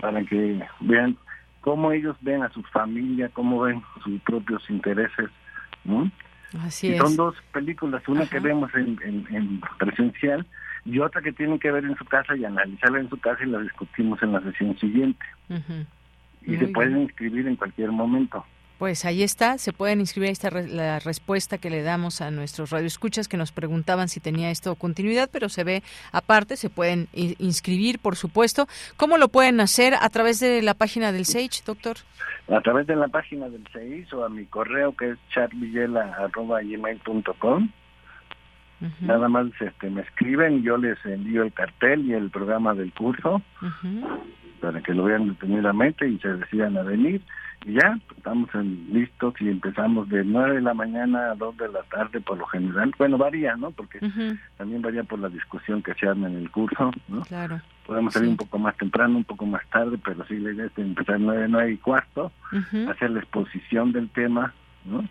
S14: para que vean cómo ellos ven a su familia, cómo ven sus propios intereses. ¿no?
S1: Así
S14: Son dos películas, una que vemos en, en, presencial y otra que tienen que ver en su casa y analizarla en su casa y la discutimos en la sesión siguiente. Y se pueden inscribir en cualquier momento.
S1: Pues ahí está, se pueden inscribir, ahí está la respuesta que le damos a nuestros radioescuchas que nos preguntaban si tenía esto continuidad, pero se ve aparte, se pueden inscribir, por supuesto. ¿Cómo lo pueden hacer? ¿A través de la página del SAGE, doctor?
S14: A través de la página del SAGE o a mi correo que es charvillela.gmail.com. Nada más este, me escriben yo les envío el cartel y el programa del curso para que lo vean detenidamente y se decidan a venir y ya estamos listos y empezamos de 9 de la mañana a 2 de la tarde por lo general. Bueno, varía, ¿no? Porque también varía por la discusión que se arma en el curso, ¿no?
S1: Claro.
S14: Podemos salir un poco más temprano, un poco más tarde, pero sí la idea es empezar 9, 9 y cuarto, hacer la exposición del tema, ¿no?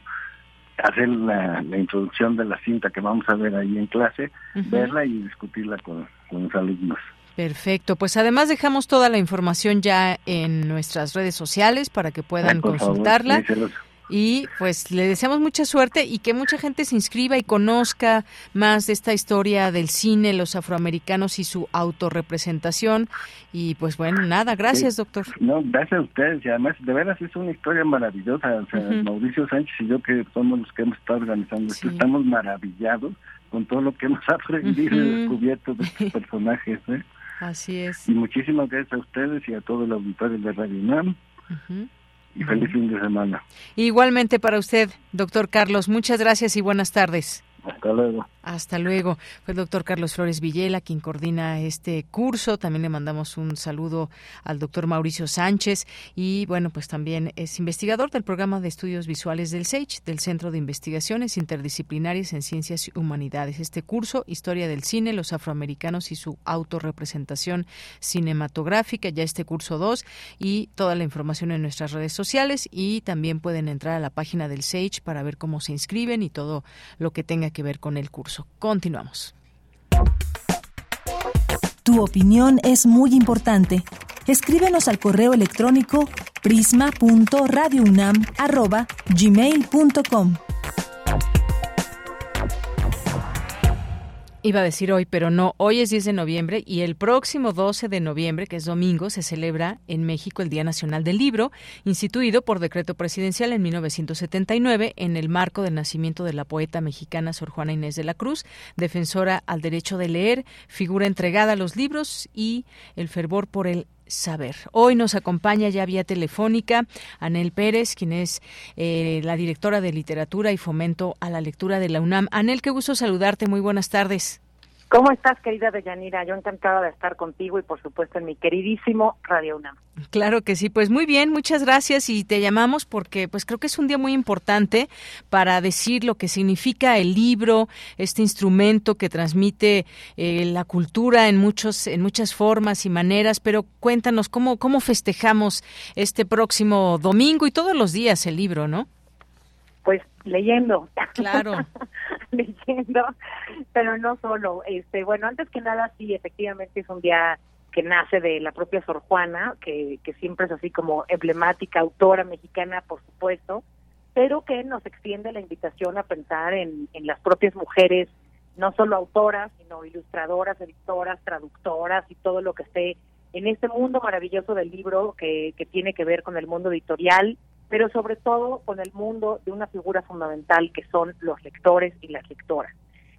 S14: Hacer la, introducción de la cinta que vamos a ver ahí en clase, verla y discutirla con, con los alumnos.
S1: Perfecto, pues además dejamos toda la información ya en nuestras redes sociales para que puedan consultarla. Y pues le deseamos mucha suerte y que mucha gente se inscriba y conozca más de esta historia del cine, los afroamericanos y su autorrepresentación. Y pues bueno, nada, gracias doctor.
S14: No, gracias a ustedes y además de veras es una historia maravillosa. O sea, Mauricio Sánchez y yo que somos los que hemos estado organizando esto, estamos maravillados con todo lo que hemos aprendido y descubierto de estos personajes. ¿eh?
S1: Así es.
S14: Y muchísimas gracias a ustedes y a todo el auditorio de Radio UNAM. Y feliz fin de semana.
S1: Igualmente para usted, doctor Carlos. Muchas gracias y buenas tardes.
S14: Hasta luego.
S1: Hasta luego. Fue el doctor Carlos Flores Villela quien coordina este curso. También le mandamos un saludo al doctor Mauricio Sánchez y bueno, pues también es investigador del programa de estudios visuales del SEICH, del Centro de Investigaciones Interdisciplinarias en Ciencias y Humanidades. Este curso, Historia del Cine, los afroamericanos y su autorrepresentación cinematográfica, ya este curso 2 y toda la información en nuestras redes sociales y también pueden entrar a la página del SEICH para ver cómo se inscriben y todo lo que tenga que ver con el curso. Continuamos.
S3: Tu opinión es muy importante. Escríbenos al correo electrónico prisma.radiounam@gmail.com.
S1: Iba a decir hoy, pero no, hoy es 10 de noviembre y el próximo 12 de noviembre, que es domingo, se celebra en México el Día Nacional del Libro, instituido por decreto presidencial en 1979 en el marco del nacimiento de la poeta mexicana Sor Juana Inés de la Cruz, defensora al derecho de leer, figura entregada a los libros y el fervor por el saber. Hoy nos acompaña ya vía telefónica Anel Pérez, quien es eh, la directora de literatura y fomento a la lectura de la UNAM. Anel, qué gusto saludarte. Muy buenas tardes.
S15: ¿Cómo estás, querida Deyanira? Yo encantada de estar contigo y, por supuesto, en mi queridísimo Radio UNAM.
S1: Claro que sí, pues muy bien, muchas gracias y te llamamos porque pues creo que es un día muy importante para decir lo que significa el libro, este instrumento que transmite eh, la cultura en muchos en muchas formas y maneras, pero cuéntanos cómo cómo festejamos este próximo domingo y todos los días el libro, ¿no?
S15: Pues leyendo.
S1: Claro.
S15: leyendo, pero no solo. Este, bueno, antes que nada, sí, efectivamente es un día que nace de la propia Sor Juana, que, que siempre es así como emblemática, autora mexicana, por supuesto, pero que nos extiende la invitación a pensar en, en las propias mujeres, no solo autoras, sino ilustradoras, editoras, traductoras y todo lo que esté en este mundo maravilloso del libro que, que tiene que ver con el mundo editorial pero sobre todo con el mundo de una figura fundamental que son los lectores y las lectoras.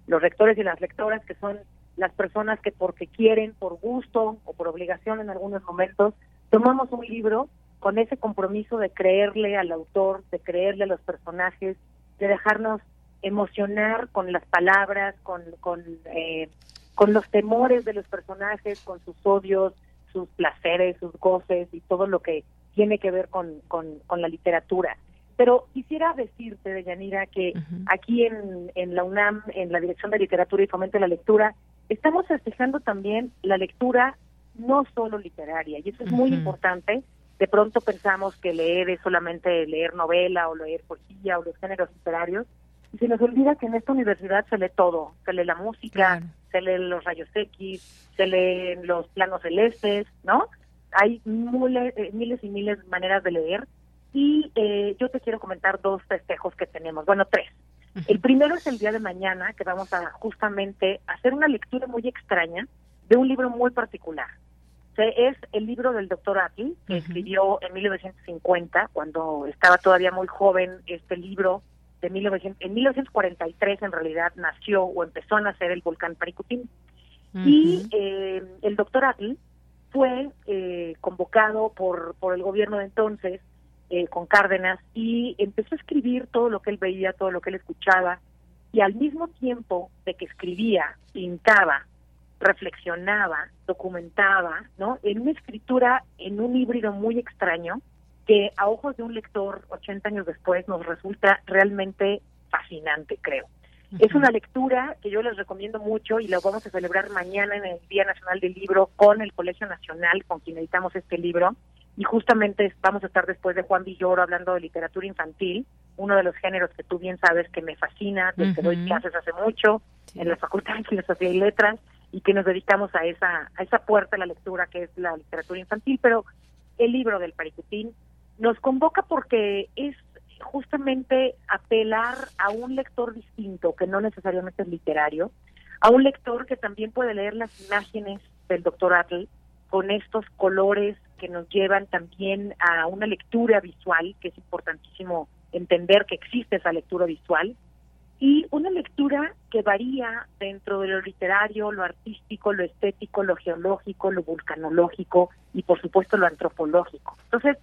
S15: Los lectores y las lectoras que son las personas que porque quieren, por gusto o por obligación en algunos momentos, tomamos un libro con ese compromiso de creerle al autor, de creerle a los personajes, de dejarnos emocionar con las palabras, con, con, eh, con los temores de los personajes, con sus odios, sus placeres, sus goces y todo lo que tiene que ver con, con, la literatura. Pero quisiera decirte, Deyanira, que aquí en, en la UNAM, en la Dirección de Literatura y Fomento de la Lectura, estamos festejando también la lectura no solo literaria, y eso es muy importante. De pronto pensamos que leer es solamente leer novela o leer poesía o los géneros literarios, y se nos olvida que en esta universidad se lee todo, se lee la música, se leen los rayos X, se leen los planos celestes, ¿no? Hay miles, eh, miles y miles de maneras de leer y eh, yo te quiero comentar dos festejos que tenemos, bueno, tres. El primero es el día de mañana, que vamos a justamente hacer una lectura muy extraña de un libro muy particular. es el libro del doctor Atli, que escribió en 1950, cuando estaba todavía muy joven, este libro de 1900, en 1943 en realidad nació o empezó a nacer el volcán Paricutín. Y eh, el doctor Atli fue eh, convocado por, por el gobierno de entonces eh, con Cárdenas y empezó a escribir todo lo que él veía, todo lo que él escuchaba y al mismo tiempo de que escribía, pintaba, reflexionaba, documentaba, ¿no? En una escritura, en un híbrido muy extraño que a ojos de un lector 80 años después nos resulta realmente fascinante, creo. Es una lectura que yo les recomiendo mucho y la vamos a celebrar mañana en el Día Nacional del Libro con el Colegio Nacional, con quien editamos este libro. Y justamente vamos a estar después de Juan Villoro hablando de literatura infantil, uno de los géneros que tú bien sabes que me fascina, del que doy clases hace mucho en la Facultad de Filosofía y Letras y que nos dedicamos a esa a esa puerta de la lectura que es la literatura infantil, pero el libro del Paricutín nos convoca porque es justamente apelar a un lector distinto, que no necesariamente es literario, a un lector que también puede leer las imágenes del doctor Atle con estos colores que nos llevan también a una lectura visual, que es importantísimo entender que existe esa lectura visual, y una lectura que varía dentro de lo literario, lo artístico, lo estético, lo geológico, lo vulcanológico y por supuesto lo antropológico. Entonces,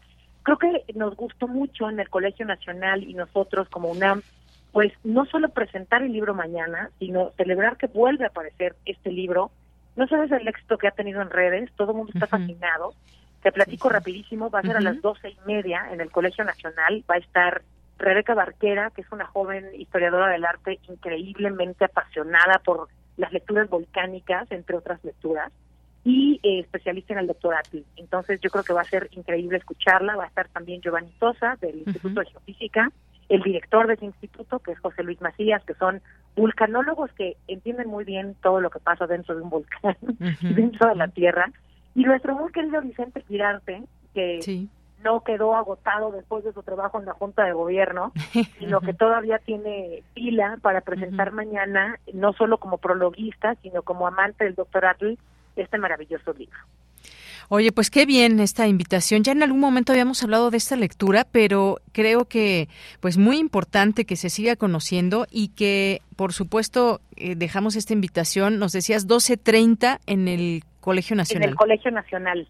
S15: creo que nos gustó mucho en el Colegio Nacional y nosotros como UNAM, pues no solo presentar el libro mañana, sino celebrar que vuelve a aparecer este libro. No sabes el éxito que ha tenido en redes, todo el mundo está fascinado. Te platico rapidísimo, va a ser a las doce y media en el Colegio Nacional, va a estar Rebeca Barquera, que es una joven historiadora del arte increíblemente apasionada por las lecturas volcánicas, entre otras lecturas y eh, especialista en el doctorado. Entonces yo creo que va a ser increíble escucharla. Va a estar también Giovanni Sosa del Instituto de Geofísica, el director de ese instituto, que es José Luis Macías, que son vulcanólogos que entienden muy bien todo lo que pasa dentro de un volcán, dentro de la Tierra. Y nuestro muy querido Vicente Girarte, que no quedó agotado después de su trabajo en la Junta de Gobierno, sino que todavía tiene pila para presentar mañana, no solo como prologuista, sino como amante del doctorado, este maravilloso libro.
S1: Oye, pues qué bien esta invitación. Ya en algún momento habíamos hablado de esta lectura, pero creo que pues muy importante que se siga conociendo y que por supuesto eh, dejamos esta invitación, nos decías 12:30 en el Colegio Nacional.
S15: En el Colegio Nacional.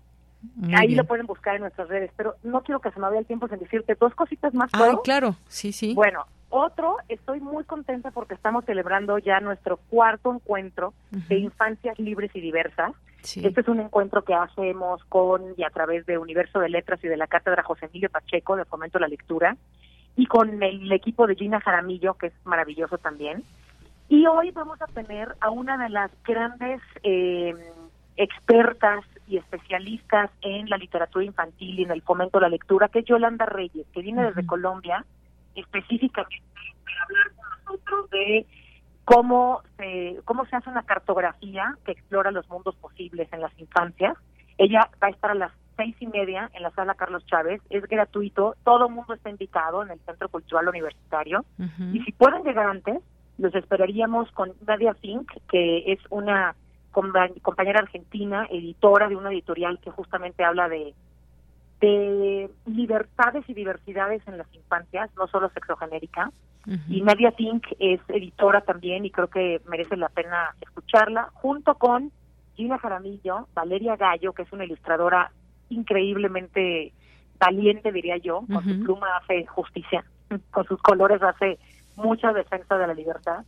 S15: Ahí lo pueden buscar en nuestras redes, pero no quiero que se me vaya el tiempo sin decirte dos cositas más.
S1: Ah, claro, sí, sí.
S15: Bueno, otro, estoy muy contenta porque estamos celebrando ya nuestro cuarto encuentro de infancias libres y diversas. Este es un encuentro que hacemos con y a través de Universo de Letras y de la Cátedra José Emilio Pacheco de Fomento a la Lectura y con el equipo de Gina Jaramillo, que es maravilloso también. Y hoy vamos a tener a una de las grandes eh, expertas y especialistas en la literatura infantil y en el fomento a la lectura, que es Yolanda Reyes, que viene desde Colombia específicamente para hablar con nosotros de cómo se, cómo se hace una cartografía que explora los mundos posibles en las infancias. Ella va a estar a las seis y media en la sala Carlos Chávez, es gratuito, todo el mundo está invitado en el Centro Cultural Universitario. Y si pueden llegar antes, los esperaríamos con Nadia Fink, que es una compañera argentina, editora de una editorial que justamente habla de de libertades y diversidades en las infancias, no solo sexogenérica. Y Nadia Tink es editora también y creo que merece la pena escucharla, junto con Gina Jaramillo, Valeria Gallo, que es una ilustradora increíblemente valiente, diría yo, con su pluma hace justicia, con sus colores hace mucha defensa de la libertad.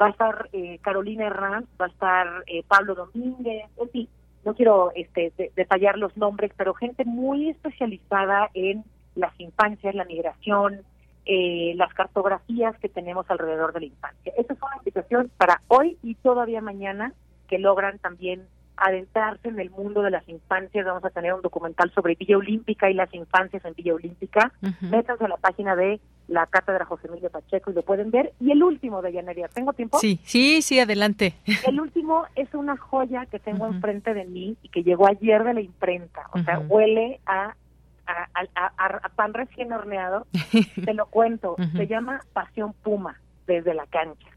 S15: Va a estar eh, Carolina Herranz, va a estar eh, Pablo Domínguez, en fin, no quiero este, detallar los nombres, pero gente muy especializada en las infancias, la migración, eh, las cartografías que tenemos alrededor de la infancia. Esa es una invitación para hoy y todavía mañana que logran también adentrarse en el mundo de las infancias. Vamos a tener un documental sobre Villa Olímpica y las infancias en Villa Olímpica. Métanse a la página de la cátedra José Emilio Pacheco y lo pueden ver. Y el último de Llanería, ¿tengo tiempo?
S1: Sí, sí, sí, adelante.
S15: El último es una joya que tengo enfrente de mí y que llegó ayer de la imprenta. O sea, huele a, a, pan recién horneado. Te lo cuento. Se llama Pasión Puma, desde la cancha.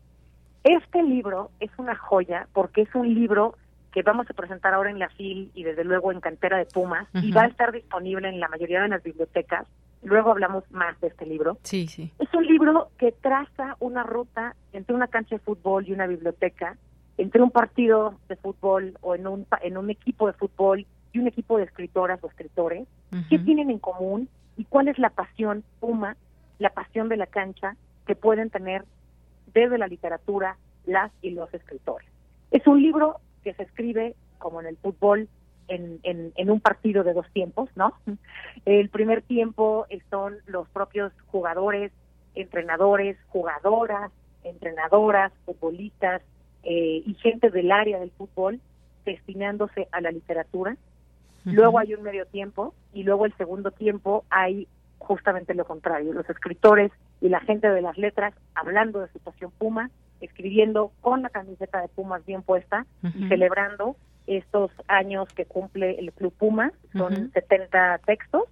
S15: Este libro es una joya porque es un libro que vamos a presentar ahora en la FIL y desde luego en Cantera de Pumas y va a estar disponible en la mayoría de las bibliotecas Luego hablamos más de este libro.
S1: Sí, sí.
S15: Es un libro que traza una ruta entre una cancha de fútbol y una biblioteca, entre un partido de fútbol o en un, en un equipo de fútbol y un equipo de escritoras o escritores. ¿Qué tienen en común y cuál es la pasión Puma, la pasión de la cancha que pueden tener desde la literatura las y los escritores? Es un libro que se escribe como en el fútbol en, en, un partido de dos tiempos, ¿no? El primer tiempo son los propios jugadores, entrenadores, jugadoras, entrenadoras, futbolistas eh, y gente del área del fútbol destinándose a la literatura. Luego hay un medio tiempo y luego el segundo tiempo hay justamente lo contrario, los escritores y la gente de las letras hablando de situación Puma, escribiendo con la camiseta de Pumas bien puesta y celebrando estos años que cumple el Club Pumas, son 70 textos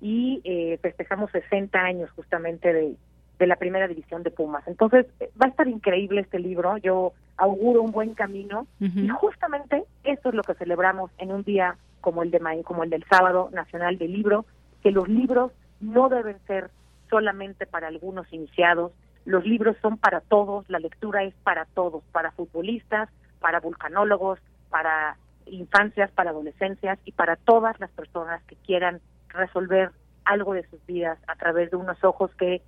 S15: y eh, festejamos 60 años justamente de, de la primera división de Pumas. Entonces, va a estar increíble este libro, yo auguro un buen camino y justamente esto es lo que celebramos en un día como el de como el del sábado nacional del libro, que los libros no deben ser solamente para algunos iniciados, los libros son para todos, la lectura es para todos, para futbolistas, para vulcanólogos, para infancias, para adolescencias y para todas las personas que quieran resolver algo de sus vidas a través de unos ojos que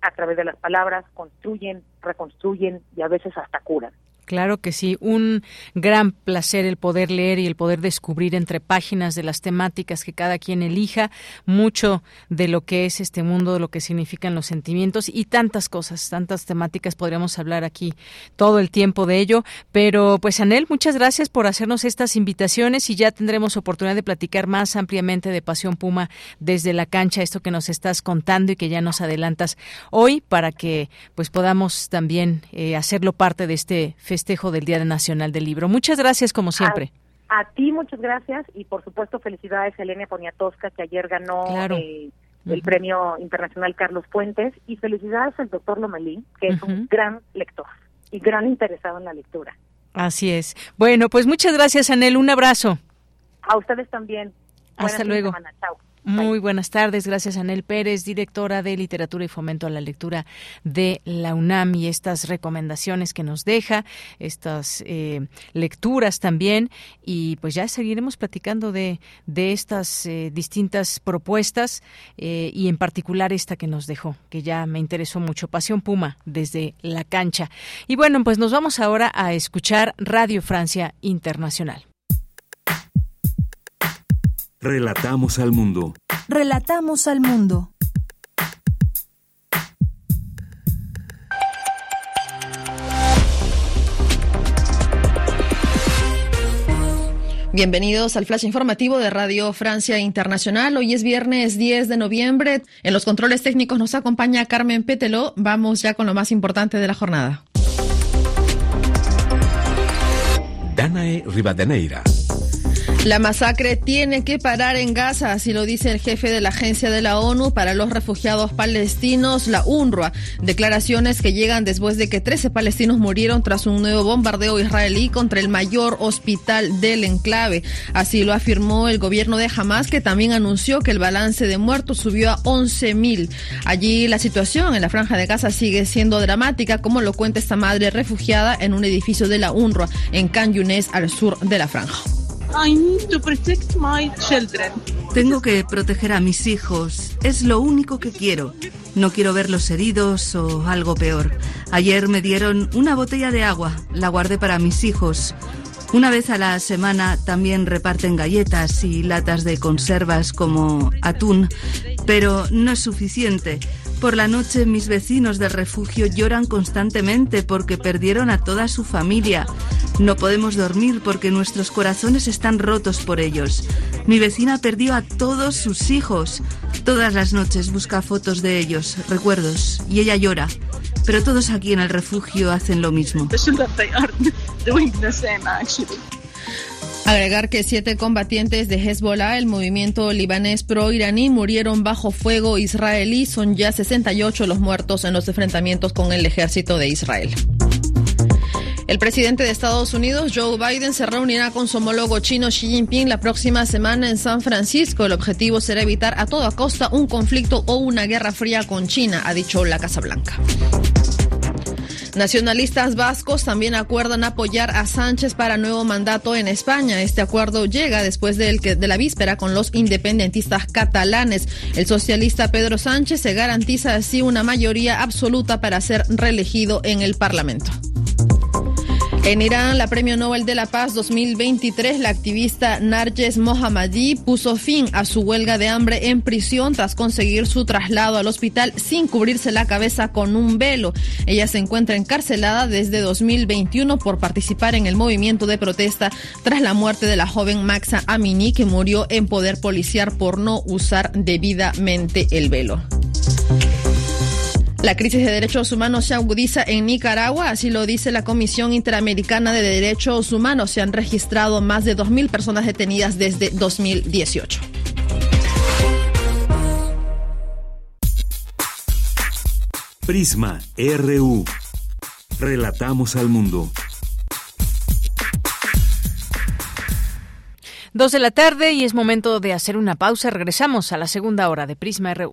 S15: a través de las palabras construyen, reconstruyen y a veces hasta curan.
S1: Claro que sí, un gran placer el poder leer y el poder descubrir entre páginas de las temáticas que cada quien elija mucho de lo que es este mundo, de lo que significan los sentimientos y tantas cosas, tantas temáticas. Podríamos hablar aquí todo el tiempo de ello, pero pues Anel, muchas gracias por hacernos estas invitaciones y ya tendremos oportunidad de platicar más ampliamente de Pasión Puma desde la cancha, esto que nos estás contando y que ya nos adelantas hoy para que pues podamos también eh, hacerlo parte de este festival festejo del Día Nacional del Libro. Muchas gracias, como siempre.
S15: A, ti muchas gracias y por supuesto felicidades a Elena Poniatowska que ayer ganó eh, el Premio Internacional Carlos Fuentes y felicidades al doctor Lomelí que es un gran lector y gran interesado en la lectura.
S1: Así es. Bueno, pues muchas gracias, Anel. Un abrazo.
S15: A ustedes también.
S1: Hasta luego. Muy buenas tardes, gracias Anel Pérez, directora de Literatura y Fomento a la Lectura de la UNAM y estas recomendaciones que nos deja, estas eh, lecturas también y pues ya seguiremos platicando de, de estas eh, distintas propuestas eh, y en particular esta que nos dejó, que ya me interesó mucho, Pasión Puma desde la cancha. Y bueno, pues nos vamos ahora a escuchar Radio Francia Internacional.
S2: Relatamos al mundo.
S3: Relatamos al mundo.
S16: Bienvenidos al flash informativo de Radio Francia Internacional. Hoy es viernes 10 de noviembre. En los controles técnicos nos acompaña Carmen Pételo. Vamos ya con lo más importante de la jornada.
S2: Danae Rivadeneira.
S16: La masacre tiene que parar en Gaza, así lo dice el jefe de la Agencia de la ONU para los Refugiados Palestinos, la UNRWA. Declaraciones que llegan después de que 13 palestinos murieron tras un nuevo bombardeo israelí contra el mayor hospital del enclave. Así lo afirmó el gobierno de Hamas, que también anunció que el balance de muertos subió a 11.000. Allí la situación en la franja de Gaza sigue siendo dramática, como lo cuenta esta madre refugiada en un edificio de la UNRWA en Can al sur de la franja.
S17: Tengo que proteger a mis hijos. Es lo único que quiero. No quiero verlos heridos o algo peor. Ayer me dieron una botella de agua. La guardé para mis hijos. Una vez a la semana también reparten galletas y latas de conservas como atún, pero no es suficiente. Por la noche mis vecinos del refugio lloran constantemente porque perdieron a toda su familia. No podemos dormir porque nuestros corazones están rotos por ellos. Mi vecina perdió a todos sus hijos. Todas las noches busca fotos de ellos, recuerdos, y ella llora. Pero todos aquí en el refugio hacen lo mismo.
S16: Agregar que siete combatientes de Hezbollah, el movimiento libanés pro-iraní, murieron bajo fuego israelí. Son ya 68 los muertos en los enfrentamientos con el ejército de Israel. El presidente de Estados Unidos, Joe Biden, se reunirá con su homólogo chino Xi Jinping la próxima semana en San Francisco. El objetivo será evitar a toda costa un conflicto o una guerra fría con China, ha dicho la Casa Blanca. Nacionalistas vascos también acuerdan apoyar a Sánchez para nuevo mandato en España. Este acuerdo llega después que, de la víspera con los independentistas catalanes. El socialista Pedro Sánchez se garantiza así una mayoría absoluta para ser reelegido en el Parlamento. En Irán, la Premio Nobel de la Paz 2023, la activista Narges Mohammadi puso fin a su huelga de hambre en prisión tras conseguir su traslado al hospital sin cubrirse la cabeza con un velo. Ella se encuentra encarcelada desde 2021 por participar en el movimiento de protesta tras la muerte de la joven Maxa Amini, que murió en poder policiar por no usar debidamente el velo. La crisis de derechos humanos se agudiza en Nicaragua, así lo dice la Comisión Interamericana de Derechos Humanos. Se han registrado más de 2.000 personas detenidas desde 2018.
S2: Prisma RU. Relatamos al mundo.
S1: Dos de la tarde y es momento de hacer una pausa. Regresamos a la segunda hora de Prisma RU.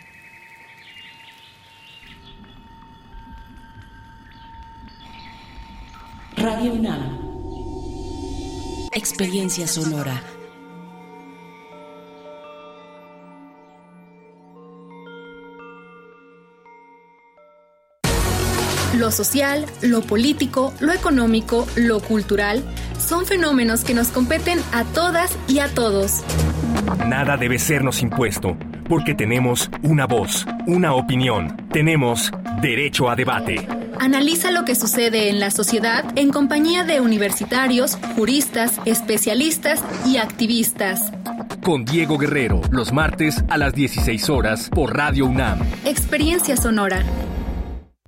S5: Radio UNAM. Experiencia sonora.
S18: Lo social, lo político, lo económico, lo cultural son fenómenos que nos competen a todas y a todos.
S19: Nada debe sernos impuesto, porque tenemos una voz, una opinión, tenemos derecho a debate.
S18: Analiza lo que sucede en la sociedad en compañía de universitarios, juristas, especialistas y activistas.
S19: Con Diego Guerrero, los martes a las 16 horas por Radio UNAM.
S18: Experiencia sonora.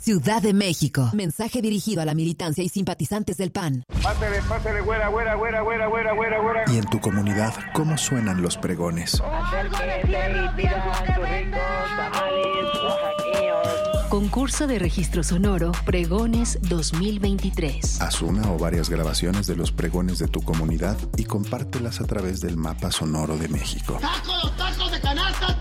S20: Ciudad de México. Mensaje dirigido a la militancia y simpatizantes del PAN.
S21: Pásale, pásale, güera, güera, güera, güera, güera, güera, güera.
S22: ¿Y en tu comunidad cómo suenan los pregones?
S5: Concurso de Registro Sonoro Pregones 2023.
S22: Haz una o varias grabaciones de los pregones de tu comunidad y compártelas a través del mapa sonoro de México.
S21: ¡Tacos, tacos de canasta!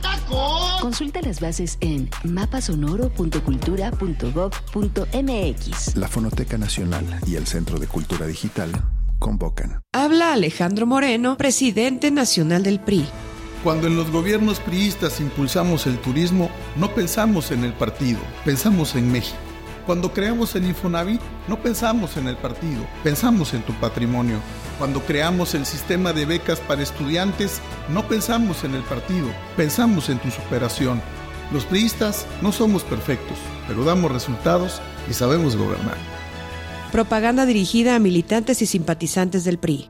S5: Consulta las bases en mapasonoro.cultura.gov.mx.
S22: La Fonoteca Nacional y el Centro de Cultura Digital convocan.
S23: Habla Alejandro Moreno, presidente nacional del PRI.
S24: Cuando en los gobiernos priistas impulsamos el turismo, no pensamos en el partido, pensamos en México. Cuando creamos el Infonavit, no pensamos en el partido, pensamos en tu patrimonio. Cuando creamos el sistema de becas para estudiantes, no pensamos en el partido, pensamos en tu superación. Los priistas no somos perfectos, pero damos resultados y sabemos gobernar.
S25: Propaganda dirigida a militantes y simpatizantes del PRI.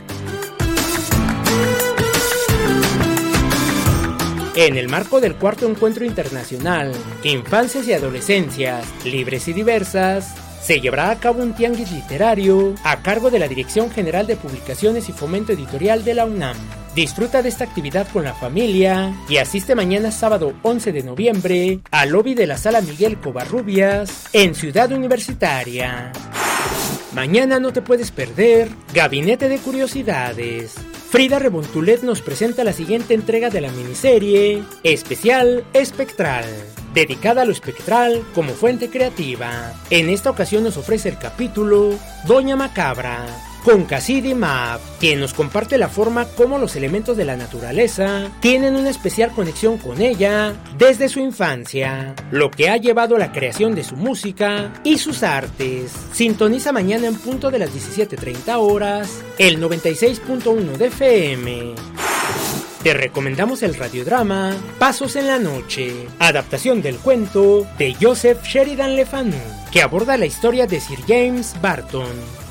S6: En el marco del cuarto encuentro internacional, Infancias y Adolescencias, Libres y Diversas, se llevará a cabo un tianguis literario a cargo de la Dirección General de Publicaciones y Fomento Editorial de la UNAM. Disfruta de esta actividad con la familia y asiste mañana sábado 11 de noviembre al lobby de la Sala Miguel Covarrubias en Ciudad Universitaria. Mañana no te puedes perder Gabinete de Curiosidades. Frida Rebontulet nos presenta la siguiente entrega de la miniserie Especial Espectral, dedicada a lo espectral como fuente creativa. En esta ocasión nos ofrece el capítulo Doña Macabra, con Cassidy Map, quien nos comparte la forma como los elementos de la naturaleza tienen una especial conexión con ella desde su infancia, lo que ha llevado a la creación de su música y sus artes. Sintoniza mañana en punto de las 17.30 horas el 96.1 de FM. Te recomendamos el radiodrama Pasos en la Noche, adaptación del cuento de Joseph Sheridan Le Fanu, que aborda la historia de Sir James Barton,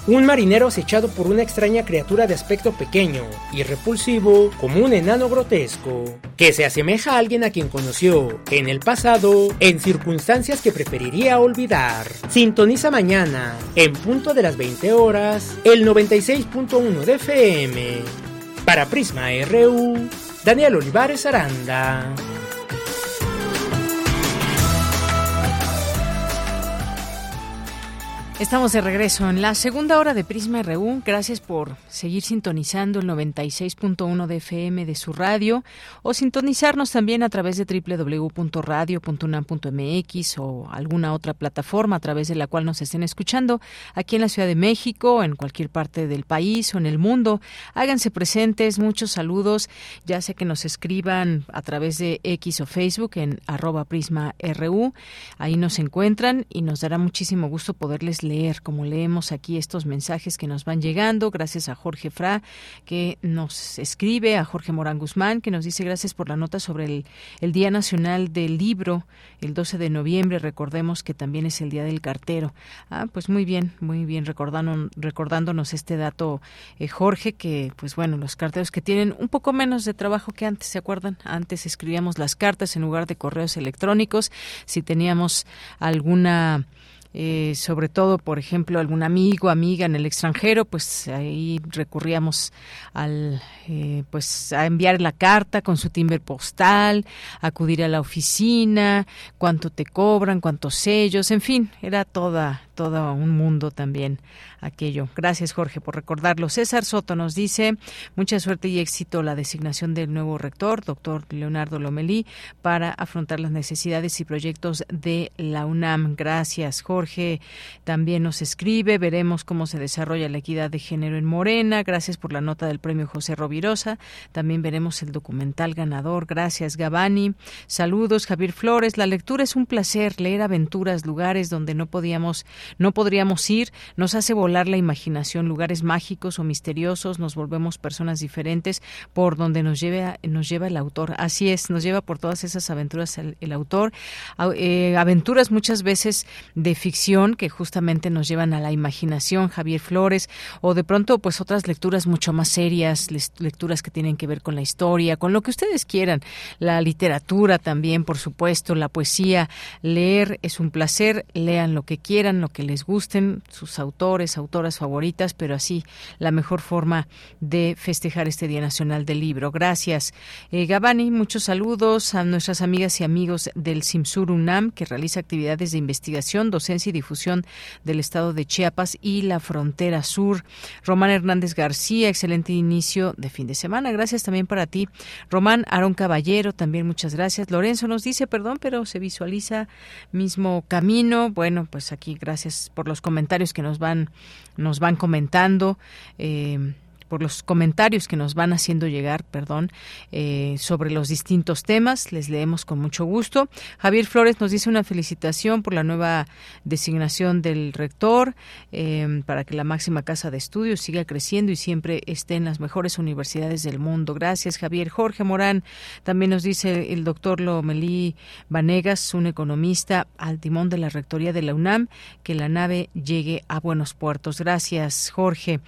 S6: un marinero acechado por una extraña criatura de aspecto pequeño y repulsivo como un enano grotesco, que se asemeja a alguien a quien conoció en el pasado en circunstancias que preferiría olvidar. Sintoniza mañana, en punto de las 20 horas, el 96.1 de FM. Para Prisma RU, Daniel Olivares Aranda.
S1: Estamos de regreso en la segunda hora de Prisma RU. Gracias por seguir sintonizando el 96.1 de FM de su radio o sintonizarnos también a través de www.radio.unam.mx o alguna otra plataforma a través de la cual nos estén escuchando aquí en la Ciudad de México, en cualquier parte del país o en el mundo. Háganse presentes, muchos saludos, ya sea que nos escriban a través de X o Facebook en arroba Prisma RU. Ahí nos encuentran y nos dará muchísimo gusto poderles leer, como leemos aquí estos mensajes que nos van llegando, gracias a Jorge Fra, que nos escribe, a Jorge Morán Guzmán, que nos dice gracias por la nota sobre el, el Día Nacional del Libro, el 12 de noviembre, recordemos que también es el Día del Cartero. Ah, pues muy bien, muy bien, recordando, recordándonos este dato, eh, Jorge, que pues bueno, los carteros que tienen un poco menos de trabajo que antes, ¿se acuerdan? Antes escribíamos las cartas en lugar de correos electrónicos, si teníamos alguna eh, sobre todo, por ejemplo, algún amigo, amiga en el extranjero, pues ahí recurríamos al, eh, pues a enviar la carta con su timbre postal, acudir a la oficina, cuánto te cobran, cuántos sellos, en fin, era toda, todo un mundo también aquello. Gracias, Jorge, por recordarlo. César Soto nos dice, mucha suerte y éxito la designación del nuevo rector, doctor Leonardo Lomelí, para afrontar las necesidades y proyectos de la UNAM. Gracias, Jorge también nos escribe. Veremos cómo se desarrolla la equidad de género en Morena. Gracias por la nota del premio José Rovirosa. También veremos el documental ganador. Gracias, Gabani. Saludos, Javier Flores. La lectura es un placer. Leer aventuras, lugares donde no podíamos, no podríamos ir, nos hace volar la imaginación, lugares mágicos o misteriosos. Nos volvemos personas diferentes por donde nos lleva, nos lleva el autor. Así es, nos lleva por todas esas aventuras el, autor. Eh, aventuras muchas veces de ficción que justamente nos llevan a la imaginación, Javier Flores, o de pronto pues otras lecturas mucho más serias, lecturas que tienen que ver con la historia, con lo que ustedes quieran, la literatura también, por supuesto, la poesía, leer es un placer, lean lo que quieran, lo que les gusten, sus autores, autoras favoritas, pero así la mejor forma de festejar este Día Nacional del Libro. Gracias. Eh, Gabani, muchos saludos a nuestras amigas y amigos del Simsur UNAM, que realiza actividades de investigación, docencia y difusión del estado de Chiapas y la frontera sur. Román Hernández García, excelente inicio de fin de semana. Gracias también para ti. Román Aarón Caballero, también muchas gracias. Lorenzo nos dice, perdón, pero se visualiza mismo camino. Bueno, pues aquí gracias por los comentarios que nos van, nos van comentando. Eh, por los comentarios que nos van haciendo llegar, perdón, eh, sobre los distintos temas. Les leemos con mucho gusto. Javier Flores nos dice una felicitación por la nueva designación del rector eh, para que la máxima casa de estudios siga creciendo y siempre esté en las mejores universidades del mundo. Gracias, Javier. Jorge Morán también nos dice el doctor Lomelí Vanegas, un economista al timón de la rectoría de la UNAM, que la nave llegue a buenos puertos. Gracias, Jorge.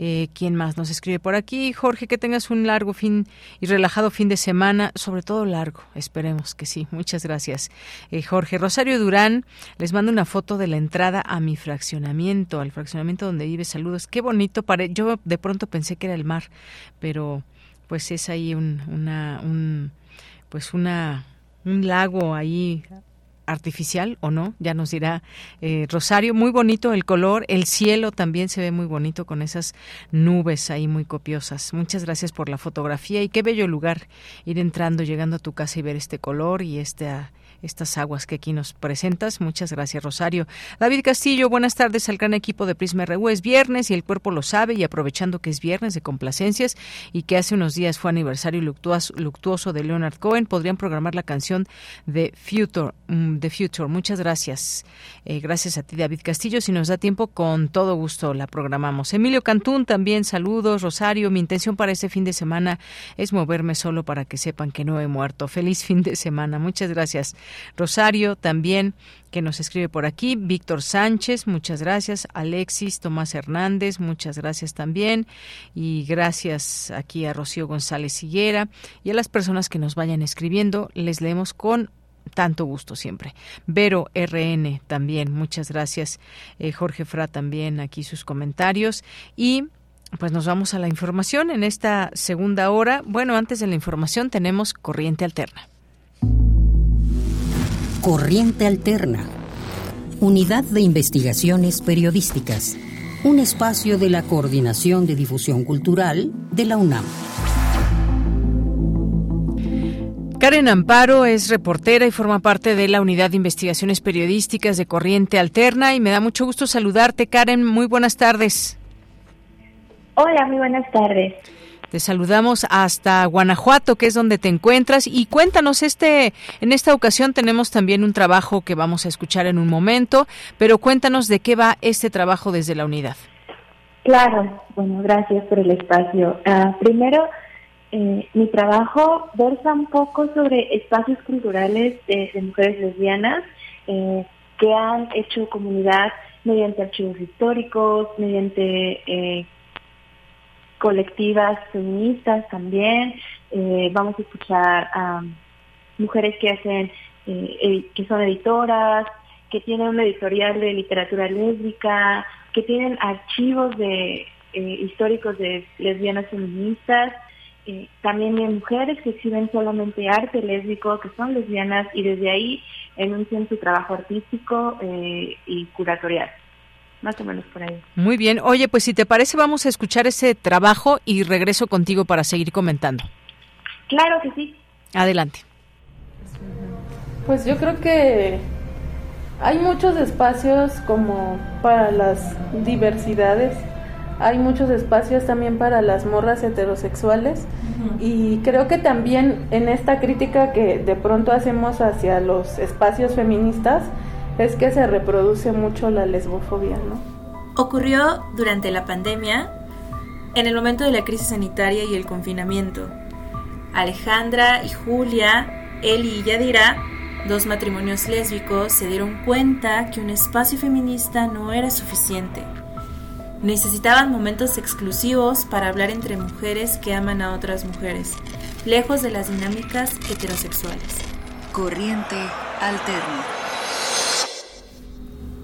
S1: Eh, ¿Quién más nos escribe por aquí? Jorge, que tengas un largo fin y relajado fin de semana, sobre todo largo. Esperemos que sí. Muchas gracias. Eh, Jorge Rosario Durán, les mando una foto de la entrada a mi fraccionamiento, al fraccionamiento donde vive. Saludos. Qué bonito. Pare Yo de pronto pensé que era el mar, pero pues es ahí un, una, un, pues una, un lago ahí artificial o no, ya nos dirá eh, Rosario. Muy bonito el color, el cielo también se ve muy bonito con esas nubes ahí muy copiosas. Muchas gracias por la fotografía y qué bello lugar ir entrando, llegando a tu casa y ver este color y esta estas aguas que aquí nos presentas. Muchas gracias, Rosario. David Castillo, buenas tardes al gran equipo de Prisma RU. Es viernes y el cuerpo lo sabe y aprovechando que es viernes de complacencias y que hace unos días fue aniversario luctuoso, de Leonard Cohen, podrían programar la canción de Future. Mm, The Future. Muchas gracias. Eh, gracias a ti, David Castillo. Si nos da tiempo, con todo gusto la programamos. Emilio Cantún, también saludos. Rosario, mi intención para este fin de semana es moverme solo para que sepan que no he muerto. Feliz fin de semana. Muchas gracias. Rosario también que nos escribe por aquí, Víctor Sánchez, muchas gracias, Alexis Tomás Hernández, muchas gracias también, y gracias aquí a Rocío González Higuera y a las personas que nos vayan escribiendo, les leemos con tanto gusto siempre. Vero RN también, muchas gracias. Eh, Jorge Fra también aquí sus comentarios y pues nos vamos a la información en esta segunda hora. Bueno, antes de la información tenemos corriente alterna.
S5: Corriente Alterna, Unidad de Investigaciones Periodísticas, un espacio de la Coordinación de Difusión Cultural de la UNAM.
S1: Karen Amparo es reportera y forma parte de la Unidad de Investigaciones Periodísticas de Corriente Alterna y me da mucho gusto saludarte, Karen. Muy buenas tardes.
S26: Hola, muy buenas tardes.
S1: Te saludamos hasta Guanajuato, que es donde te encuentras, y cuéntanos este, en esta ocasión tenemos también un trabajo que vamos a escuchar en un momento, pero cuéntanos de qué va este trabajo desde la unidad.
S26: Claro, bueno, gracias por el espacio. Ah, primero, eh, mi trabajo versa un poco sobre espacios culturales de, mujeres lesbianas eh, que han hecho comunidad mediante archivos históricos, mediante eh, colectivas feministas también. Eh, vamos a escuchar a mujeres que hacen, eh, que son editoras, que tienen una editorial de literatura lésbica, que tienen archivos de eh, históricos de lesbianas feministas, también de mujeres que exhiben solamente arte lésbico, que son lesbianas y desde ahí enuncian su trabajo artístico y curatorial más o menos por ahí.
S1: Muy bien. Oye, pues si te parece, vamos a escuchar ese trabajo y regreso contigo para seguir comentando.
S26: Claro que sí.
S1: Adelante.
S27: Pues yo creo que Hay muchos espacios como para las diversidades, hay muchos espacios también para las morras heterosexuales y creo que también en esta crítica que de pronto hacemos hacia los espacios feministas es que se reproduce mucho la lesbofobia, ¿no?
S28: Ocurrió durante la pandemia, en el momento de la crisis sanitaria y el confinamiento. Alejandra y Julia, Eli y Yadira, dos matrimonios lésbicos, se dieron cuenta que un espacio feminista no era suficiente Necesitaban momentos exclusivos para hablar entre mujeres que aman a otras mujeres, lejos de las dinámicas heterosexuales.
S20: Corriente alterna.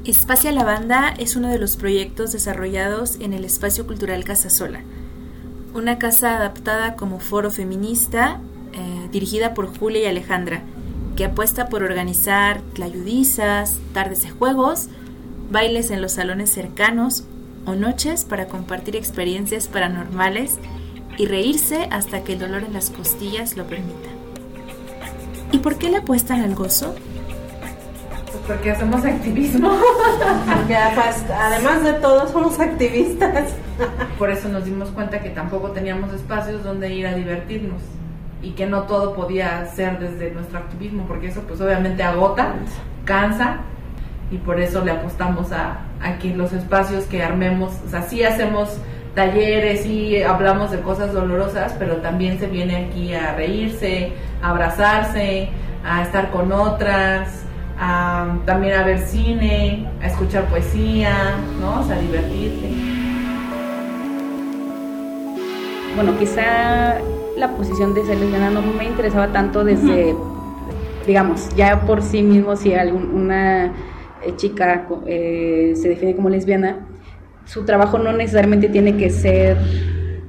S28: Espacio Lavanda es uno de los proyectos desarrollados en el Espacio Cultural Casasola, una casa adaptada como foro feminista eh, dirigida por Julia y Alejandra, que apuesta por organizar tlayudizas, tardes de juegos, bailes en los salones cercanos o noches para compartir experiencias paranormales y reírse hasta que el dolor en las costillas lo permita. ¿Y por qué le apuestan al gozo?
S27: Pues porque hacemos activismo. además de todo somos activistas. Por eso nos dimos cuenta que tampoco teníamos espacios donde ir a divertirnos y que no todo podía ser desde nuestro activismo, porque eso pues obviamente agota, cansa y por eso le apostamos a, que los espacios que armemos, o sea, sí hacemos talleres y hablamos de cosas dolorosas, pero también se viene aquí a reírse, a abrazarse, a estar con otras, a, también a ver cine, a escuchar poesía, ¿no? O sea, a divertirse.
S29: Bueno, quizá la posición de ser lesbiana no me interesaba tanto desde, digamos, ya por sí mismo, si alguna eh, chica eh, se define como lesbiana, su trabajo no necesariamente tiene que ser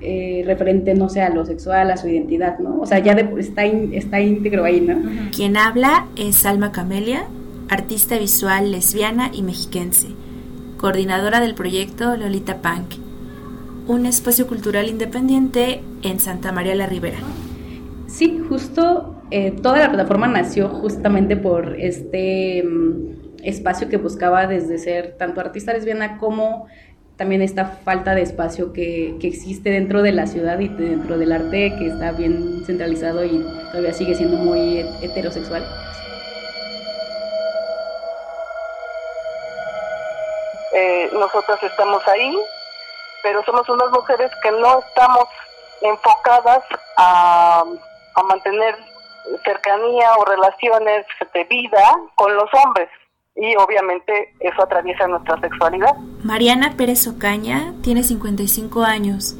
S29: eh, referente, no sé, a lo sexual, a su identidad, ¿no? O sea, ya está, está íntegro ahí, ¿no?
S28: Quien habla es Salma Camelia, artista visual lesbiana y mexiquense, coordinadora del proyecto Lolita Punk, un espacio cultural independiente en Santa María la Ribera.
S29: Sí, justo toda la plataforma nació justamente por este mm, espacio que buscaba desde ser tanto artista lesbiana como también esta falta de espacio que, que, existe dentro de la ciudad y dentro del arte que está bien centralizado y todavía sigue siendo muy heterosexual.
S30: Eh, nosotras estamos ahí, pero somos unas mujeres que no estamos enfocadas a, a mantener cercanía o relaciones de vida con los hombres y obviamente eso atraviesa nuestra sexualidad.
S28: Mariana Pérez Ocaña tiene 55 años.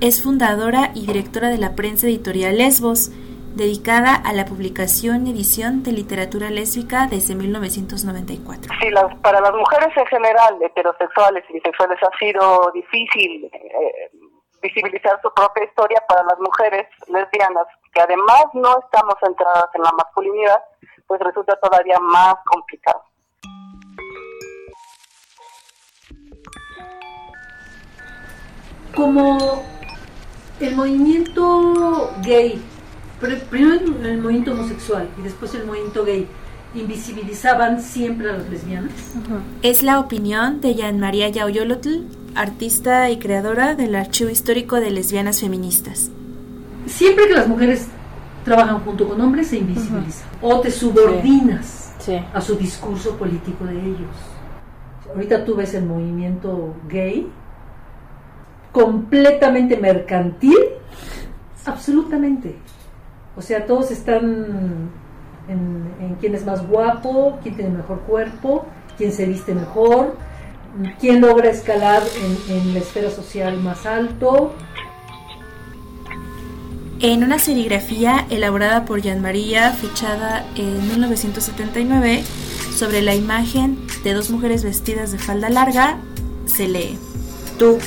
S28: Es fundadora y directora de la prensa editorial Lesbos, dedicada a la publicación y edición de literatura lésbica desde 1994.
S30: Sí, las, para las mujeres en general, heterosexuales y bisexuales, ha sido difícil eh, visibilizar su propia historia para las mujeres lesbianas, que además no estamos centradas en la masculinidad, pues resulta todavía más complicado.
S31: como el movimiento gay, primero el movimiento homosexual y después el movimiento gay, invisibilizaban siempre a las lesbianas.
S28: Es la opinión de Jan María Yauyolotl, artista y creadora del Archivo Histórico de Lesbianas Feministas.
S31: Siempre que las mujeres trabajan junto con hombres se invisibiliza o te subordinas a su discurso político de ellos. Ahorita tú ves el movimiento gay completamente mercantil, absolutamente. O sea, todos están en, quién es más guapo, quién tiene mejor cuerpo, quién se viste mejor, quién logra escalar en, la esfera social más alto.
S28: En una serigrafía elaborada por Jean María, fechada en 1979, sobre la imagen de dos mujeres vestidas de falda larga, se lee, tú,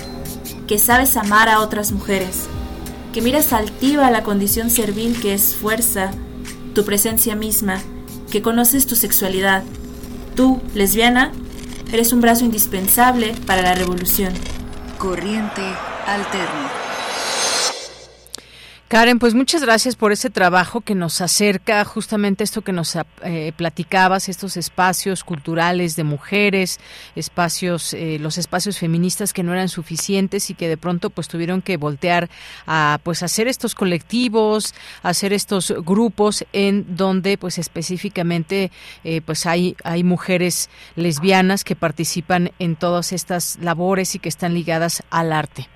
S28: que sabes amar a otras mujeres, que miras altiva la condición servil que es fuerza, tu presencia misma, que conoces tu sexualidad. Tú, lesbiana, eres un brazo indispensable para la revolución.
S20: Corriente alterna.
S1: Karen, pues muchas gracias por ese trabajo que nos acerca justamente esto que nos eh, platicabas, estos espacios culturales de mujeres, espacios, eh, los espacios feministas que no eran suficientes y que de pronto pues tuvieron que voltear a pues hacer estos colectivos, hacer estos grupos en donde pues específicamente eh, pues hay hay mujeres lesbianas que participan en todas estas labores y que están ligadas al arte.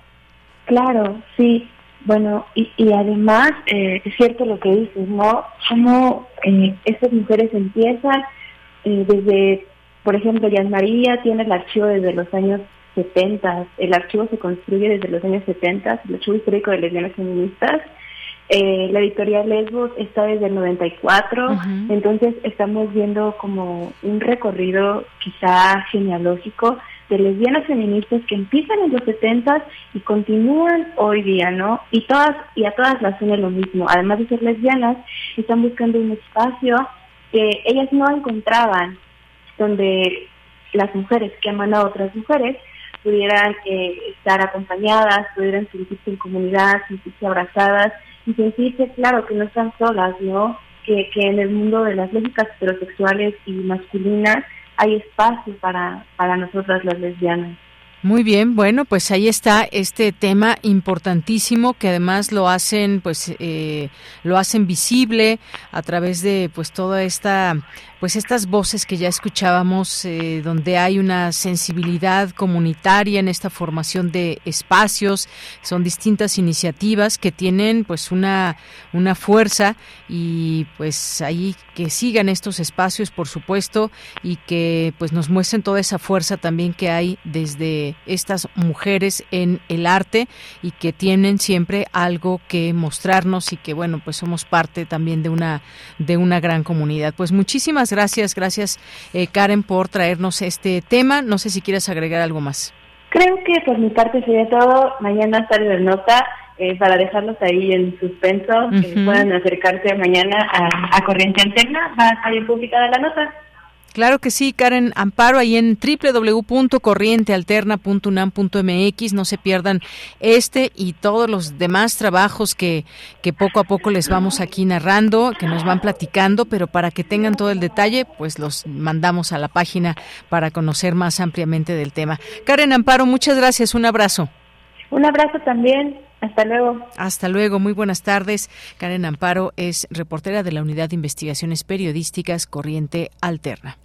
S26: Claro, sí. Bueno, y, y además eh, es cierto lo que dices, ¿no? Cómo eh, estas mujeres empiezan eh, desde, por ejemplo, Jan María tiene el archivo desde los años 70, el archivo se construye desde los años 70, el archivo histórico de lesbianas feministas, eh, la editorial Lesbos está desde el 94, entonces estamos viendo como un recorrido quizá genealógico de lesbianas feministas que empiezan en los 70 y continúan hoy día, ¿no? Y todas y a todas las une lo mismo. Además de ser lesbianas, están buscando un espacio que ellas no encontraban, donde las mujeres que aman a otras mujeres pudieran eh, estar acompañadas, pudieran sentirse en comunidad, sentirse abrazadas y sentirse, claro, que no están solas, ¿no? Que, que en el mundo de las lógicas heterosexuales y masculinas hay espacio para, para nosotras las lesbianas.
S1: Muy bien, bueno, pues ahí está este tema importantísimo que además lo hacen, pues, eh, lo hacen visible a través de, pues, toda esta pues estas voces que ya escuchábamos, eh, donde hay una sensibilidad comunitaria en esta formación de espacios, son distintas iniciativas que tienen pues una, una fuerza y pues ahí que sigan estos espacios, por supuesto, y que pues nos muestren toda esa fuerza también que hay desde estas mujeres en el arte y que tienen siempre algo que mostrarnos y que bueno, pues somos parte también de una de una gran comunidad. Pues muchísimas gracias, gracias eh, Karen por traernos este tema. No sé si quieres agregar algo más.
S26: Creo que por mi parte sería todo. Mañana estaré de nota eh, para dejarlos ahí en suspenso, que puedan acercarse mañana a, a Corriente Alterna. Va a estar publicada la nota.
S1: Claro que sí, Karen Amparo, ahí en www.corrientealterna.unam.mx. No se pierdan este y todos los demás trabajos que, que poco a poco les vamos aquí narrando, que nos van platicando, pero para que tengan todo el detalle, pues los mandamos a la página para conocer más ampliamente del tema. Karen Amparo, muchas gracias, un abrazo.
S26: Un abrazo también. Hasta luego.
S1: Hasta luego, muy buenas tardes. Karen Amparo es reportera de la Unidad de Investigaciones Periodísticas Corriente Alterna.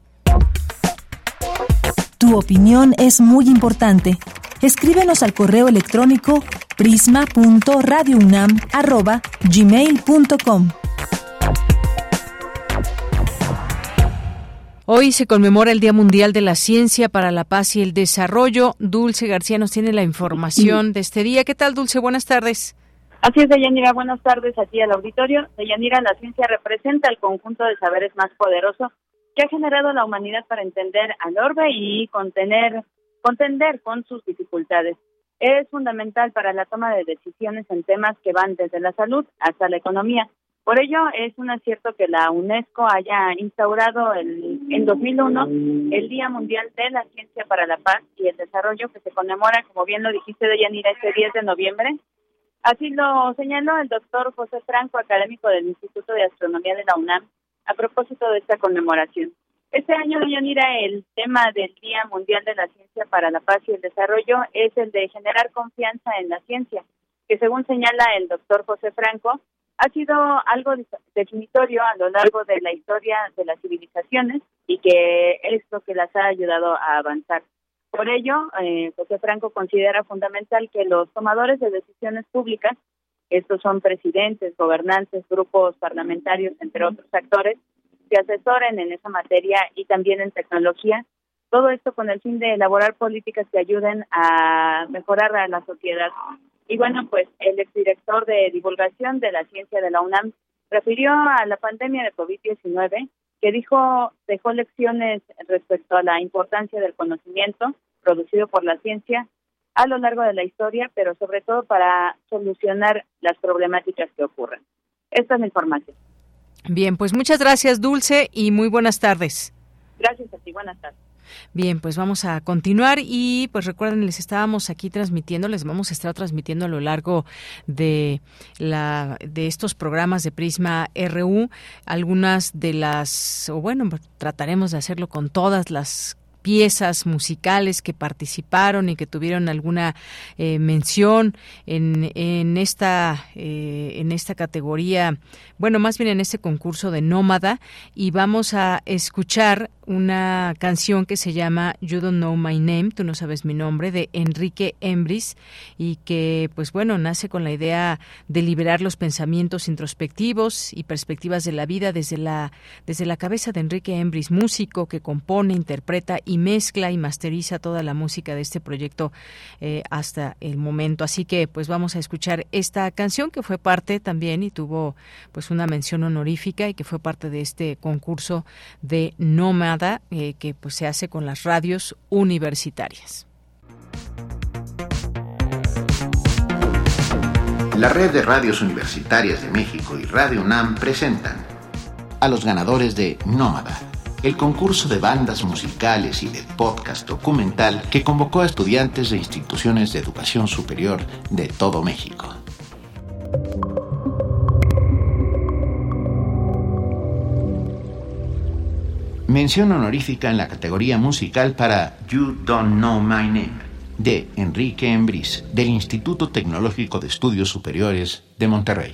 S3: Tu opinión es muy importante. Escríbenos al correo electrónico prisma.radiounam@gmail.com.
S1: Hoy se conmemora el Día Mundial de la Ciencia para la Paz y el Desarrollo. Dulce García nos tiene la información de este día. ¿Qué tal, Dulce? Buenas tardes.
S10: Así es, Deyanira. Buenas tardes aquí al auditorio. Deyanira, la ciencia representa el conjunto de saberes más poderoso que ha generado la humanidad para entender al orbe y contener, contender con sus dificultades. Es fundamental para la toma de decisiones en temas que van desde la salud hasta la economía. Por ello, es un acierto que la UNESCO haya instaurado el, en 2001 el Día Mundial de la Ciencia para la Paz y el Desarrollo, que se conmemora, como bien lo dijiste, Deyanira, este 10 de noviembre. Así lo señaló el doctor José Franco, académico del Instituto de Astronomía de la UNAM, a propósito de esta conmemoración. Este año, Yanira, el tema del Día Mundial de la Ciencia para la Paz y el Desarrollo es el de generar confianza en la ciencia, que según señala el doctor José Franco, ha sido algo definitorio a lo largo de la historia de las civilizaciones y que es lo que las ha ayudado a avanzar. Por ello, eh, José Franco considera fundamental que los tomadores de decisiones públicas estos son presidentes, gobernantes, grupos parlamentarios, entre otros actores, que asesoren en esa materia y también en tecnología. Todo esto con el fin de elaborar políticas que ayuden a mejorar a la sociedad. Y bueno, pues el exdirector de divulgación de la ciencia de la UNAM refirió a la pandemia de COVID-19, que dijo, dejó lecciones respecto a la importancia del conocimiento producido por la ciencia a lo largo de la historia, pero sobre todo para solucionar las problemáticas que ocurren. Esta es la información.
S1: Bien, pues muchas gracias, Dulce, y muy buenas tardes.
S10: Gracias a ti, buenas tardes.
S1: Bien, pues vamos a continuar y pues recuerden, les estábamos aquí transmitiendo, les vamos a estar transmitiendo a lo largo de la de estos programas de Prisma RU algunas de las o bueno, trataremos de hacerlo con todas las piezas musicales que participaron y que tuvieron alguna eh, mención en, en esta eh, en esta categoría bueno más bien en este concurso de nómada. Y vamos a escuchar una canción que se llama You Don't Know My Name, tú no sabes mi nombre, de Enrique Embris, y que, pues bueno, nace con la idea de liberar los pensamientos introspectivos y perspectivas de la vida desde la, desde la cabeza de Enrique Embris, músico que compone, interpreta y mezcla y masteriza toda la música de este proyecto eh, hasta el momento. Así que, pues vamos a escuchar esta canción que fue parte también y tuvo pues una mención honorífica y que fue parte de este concurso de Eh, que pues, se hace con las radios universitarias.
S32: La red de radios universitarias de México y Radio UNAM presentan a los ganadores de Nómada, el concurso de bandas musicales y de podcast documental que convocó a estudiantes de instituciones de educación superior de todo México. Mención honorífica en la categoría musical para You Don't Know My Name de Enrique Embris del Instituto Tecnológico de Estudios Superiores de Monterrey.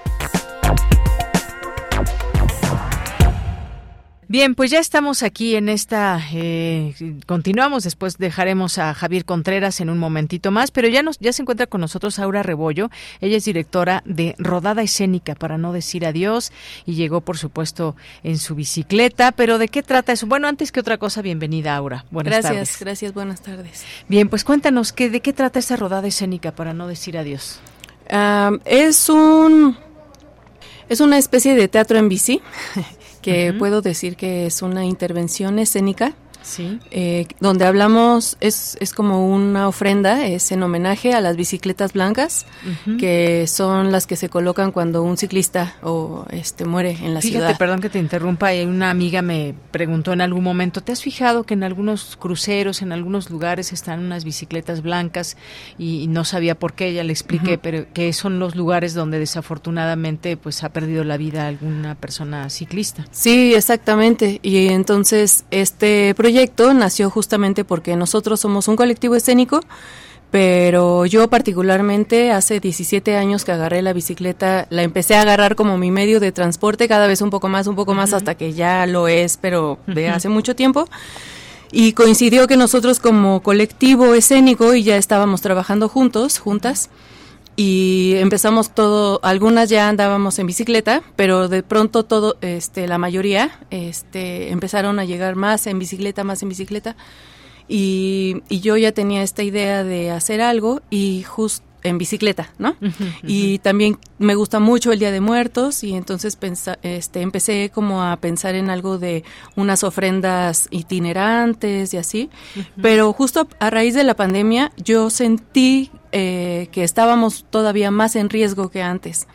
S1: Bien, pues ya estamos aquí en esta. Eh, continuamos, después dejaremos a Javier Contreras en un momentito más, pero ya, nos, ya se encuentra con nosotros Aura Rebollo. Ella es directora de Rodada Escénica, para no decir adiós, y llegó, por supuesto, en su bicicleta. Pero ¿de qué trata eso? Bueno, antes que otra cosa, bienvenida, Aura. Buenas
S33: gracias,
S1: tardes.
S33: Gracias, buenas tardes.
S1: Bien, pues cuéntanos, ¿qué, ¿de qué trata esta Rodada Escénica, para no decir adiós?
S33: Um, es un. Es una especie de teatro en bici. que puedo decir que es una intervención escénica
S1: Sí.
S33: Eh, donde hablamos, es, es como una ofrenda, es en homenaje a las bicicletas blancas, que son las que se colocan cuando un ciclista o este muere en la
S1: Fíjate,
S33: ciudad.
S1: perdón que te interrumpa, y una amiga me preguntó en algún momento, ¿te has fijado que en algunos cruceros, en algunos lugares están unas bicicletas blancas? Y, y no sabía por qué, ya le expliqué, pero que son los lugares donde desafortunadamente pues ha perdido la vida alguna persona ciclista.
S33: Sí, exactamente. Y entonces este proyecto nació justamente porque nosotros somos un colectivo escénico, pero yo particularmente hace 17 años que agarré la bicicleta, la empecé a agarrar como mi medio de transporte, cada vez un poco más, un poco más, hasta que ya lo es, pero de hace mucho tiempo. Y coincidió que nosotros como colectivo escénico y ya estábamos trabajando juntos, juntas, y empezamos todo, algunas ya andábamos en bicicleta, pero de pronto todo, este, la mayoría, este, empezaron a llegar más en bicicleta, más en bicicleta, y, y yo ya tenía esta idea de hacer algo y justo en bicicleta, ¿no? Y también me gusta mucho el Día de Muertos y entonces pensa- este, empecé como a pensar en algo de unas ofrendas itinerantes y así. Pero justo a raíz de la pandemia yo sentí eh, que estábamos todavía más en riesgo que antes,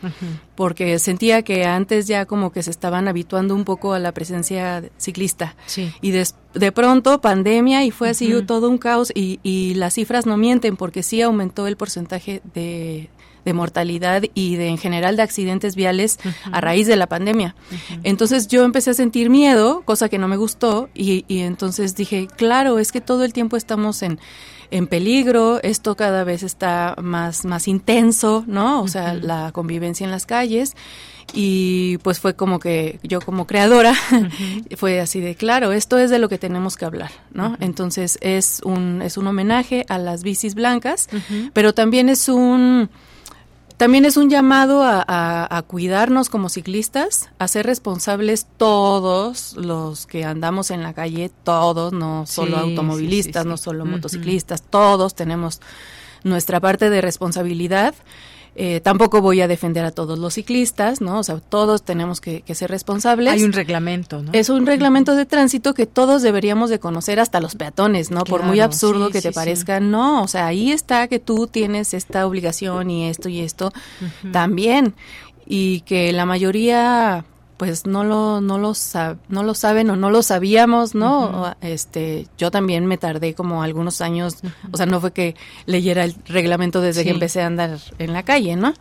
S33: porque sentía que antes ya como que se estaban habituando un poco a la presencia ciclista.
S1: Sí.
S33: Y des- de pronto pandemia y fue así todo un caos y, y las cifras no mienten porque sí aumentó el porcentaje de, de mortalidad y de en general de accidentes viales a raíz de la pandemia. Entonces yo empecé a sentir miedo, cosa que no me gustó y, y entonces dije, claro, es que todo el tiempo estamos en en peligro, esto cada vez está más, más intenso, ¿no? O sea, la convivencia en las calles. Y pues fue como que yo como creadora fue así de claro, esto es de lo que tenemos que hablar, ¿no? Entonces es un, es un homenaje a las bicis blancas, pero también es un también es un llamado a, a- a cuidarnos como ciclistas, a ser responsables todos los que andamos en la calle, todos, no solo
S1: Sí,
S33: automovilistas,
S1: sí, sí,
S33: no solo motociclistas, todos tenemos nuestra parte de responsabilidad. Eh, tampoco voy a defender a todos los ciclistas, ¿no? O sea, todos tenemos que, que ser responsables.
S1: Hay un reglamento, ¿no?
S33: Es un reglamento de tránsito que todos deberíamos de conocer hasta los peatones, ¿no? Por muy absurdo
S1: sí,
S33: que te
S1: sí.
S33: parezca, no, o sea, ahí está que tú tienes esta obligación y esto y esto también y que la mayoría pues no lo no lo sab- no lo saben o no lo sabíamos, ¿no? Este, yo también me tardé como algunos años, o sea, no fue que leyera el reglamento desde que empecé a andar en la calle, ¿no?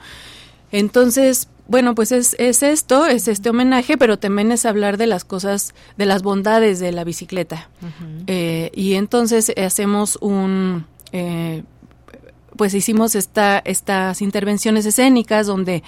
S33: Entonces, bueno, pues es, es esto, es este homenaje, pero también es hablar de las cosas, de las bondades de la bicicleta. Eh, y entonces hacemos un, eh, pues hicimos esta, estas intervenciones escénicas donde,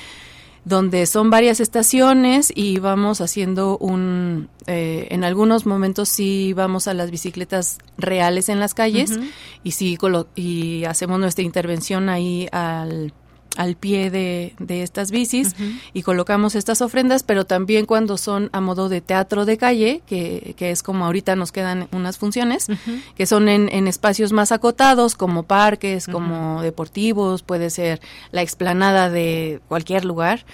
S33: donde son varias estaciones y vamos haciendo un, eh, en algunos momentos sí vamos a las bicicletas reales en las calles y sí colo- y hacemos nuestra intervención ahí al al pie de, de estas bicis y colocamos estas ofrendas, pero también cuando son a modo de teatro de calle, que, que es como ahorita nos quedan unas funciones, que son en, en espacios más acotados, como parques, como deportivos, puede ser la explanada de cualquier lugar.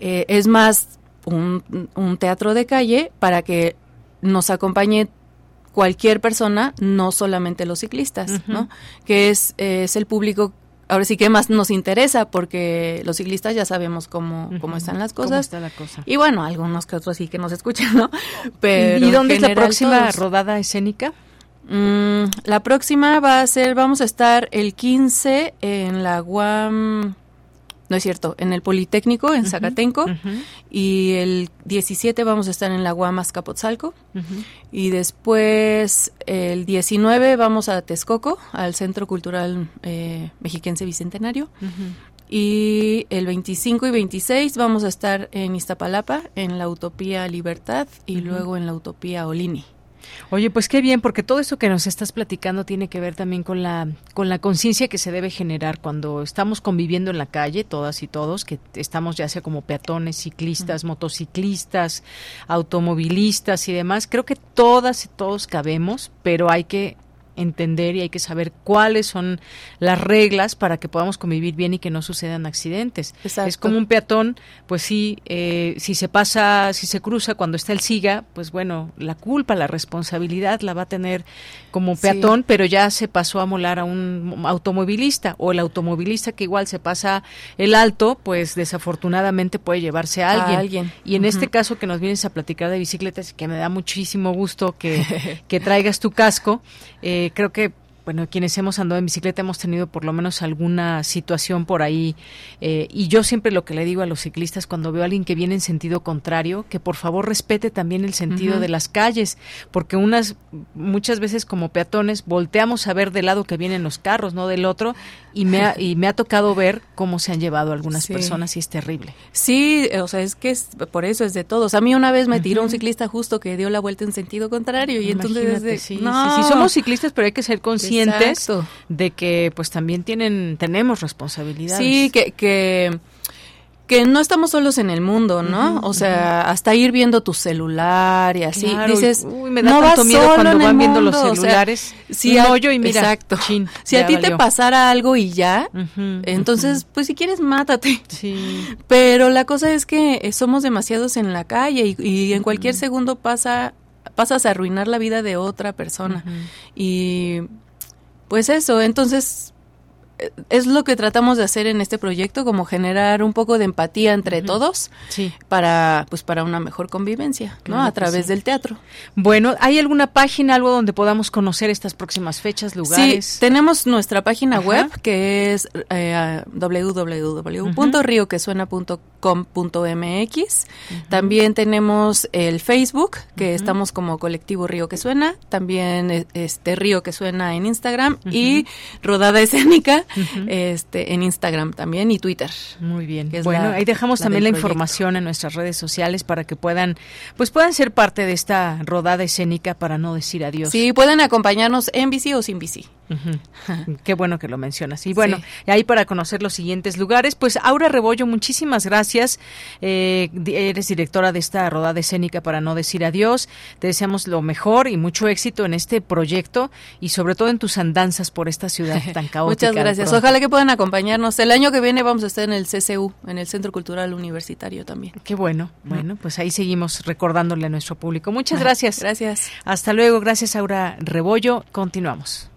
S33: Eh, es más un, un teatro de calle para que nos acompañe cualquier persona, no solamente los ciclistas. ¿no? Que es, es el público, ahora sí que más nos interesa, porque los ciclistas ya sabemos cómo, cómo están las
S1: ¿Cómo
S33: cosas.
S1: está la cosa?
S33: Y bueno, algunos que otros sí que nos escuchan, ¿no? Pero
S1: ¿Y dónde es la próxima
S33: todos.
S1: rodada escénica?
S33: Mm, la próxima va a ser, vamos a estar el 15 en la UAM, no es cierto, en el Politécnico, en Zacatenco, y el 17 vamos a estar en la UAM Azcapotzalco, y después el 19 vamos a Texcoco, al Centro Cultural eh, Mexiquense Bicentenario, Y el 25 y 26 vamos a estar en Iztapalapa, en la Utopía Libertad y luego en la Utopía Olini.
S1: Oye, pues qué bien, porque todo eso que nos estás platicando tiene que ver también con la con la conciencia que se debe generar cuando estamos conviviendo en la calle, todas y todos, que estamos ya sea como peatones, ciclistas, motociclistas, automovilistas y demás. Creo que todas y todos cabemos, pero hay que entender y hay que saber cuáles son las reglas para que podamos convivir bien y que no sucedan accidentes. Es como un peatón, pues sí, eh, si se pasa, si se cruza cuando está el SIGA, pues bueno, la culpa, la responsabilidad la va a tener como peatón, pero ya se pasó a molar a un automovilista o el automovilista que igual se pasa el alto, pues desafortunadamente puede llevarse a alguien. Y en este caso que nos vienes a platicar de bicicletas, que me da muchísimo gusto que, que traigas tu casco, eh, creo que bueno, quienes hemos andado en bicicleta hemos tenido por lo menos alguna situación por ahí. Eh, y yo siempre lo que le digo a los ciclistas cuando veo a alguien que viene en sentido contrario, que por favor respete también el sentido de las calles, porque unas muchas veces como peatones volteamos a ver del lado que vienen los carros, no del otro, y me ha, y me ha tocado ver cómo se han llevado algunas personas y es terrible.
S33: Sí, o sea, es que es, por eso es de todos. A mí una vez me tiró un ciclista justo que dio la vuelta en sentido contrario y entonces
S1: sí, no. somos ciclistas, pero hay que ser conscientes de que pues también tienen tenemos responsabilidades.
S33: Sí, que, que que no estamos solos en el mundo, ¿no? o sea, hasta ir viendo tu celular y así. Dices,
S1: Uy, me da no tanto miedo cuando van viendo los celulares.
S33: si un hoyo y mira, exacto. si a ti te pasara algo y ya, entonces, pues si quieres, mátate. Sí. Pero la cosa es que somos demasiados en la calle y, en cualquier segundo pasa pasas a arruinar la vida de otra persona. Y pues eso, entonces es lo que tratamos de hacer en este proyecto, como generar un poco de empatía entre todos para pues para una mejor convivencia, ¿no? A través del teatro.
S1: Bueno, ¿hay alguna página, algo donde podamos conocer estas próximas fechas, lugares?
S33: Sí, tenemos nuestra página web que es eh, www.rioquesuena.com.mx. También tenemos el Facebook, que estamos como colectivo Río que Suena, también e, este Río que Suena en Instagram y Rodada Escénica este, en Instagram también y Twitter.
S1: Muy bien. Bueno, ahí dejamos también la información en nuestras redes sociales para que puedan, pues puedan ser parte de esta rodada escénica para no decir adiós.
S33: Sí, pueden acompañarnos en bici o sin bici.
S1: Qué bueno que lo mencionas. Y bueno, ahí para conocer los siguientes lugares, pues Aura Rebollo, muchísimas gracias. Eh, eres directora de esta rodada escénica para no decir adiós. Te deseamos lo mejor y mucho éxito en este proyecto y sobre todo en tus andanzas por esta ciudad tan caótica.
S33: Muchas gracias. Ojalá que puedan acompañarnos. El año que viene vamos a estar en el CCU, en el Centro Cultural Universitario también.
S1: Qué bueno. Bueno, pues ahí seguimos recordándole a nuestro público. Muchas gracias.
S33: Gracias.
S1: Hasta luego. Gracias, Aura Rebollo. Continuamos.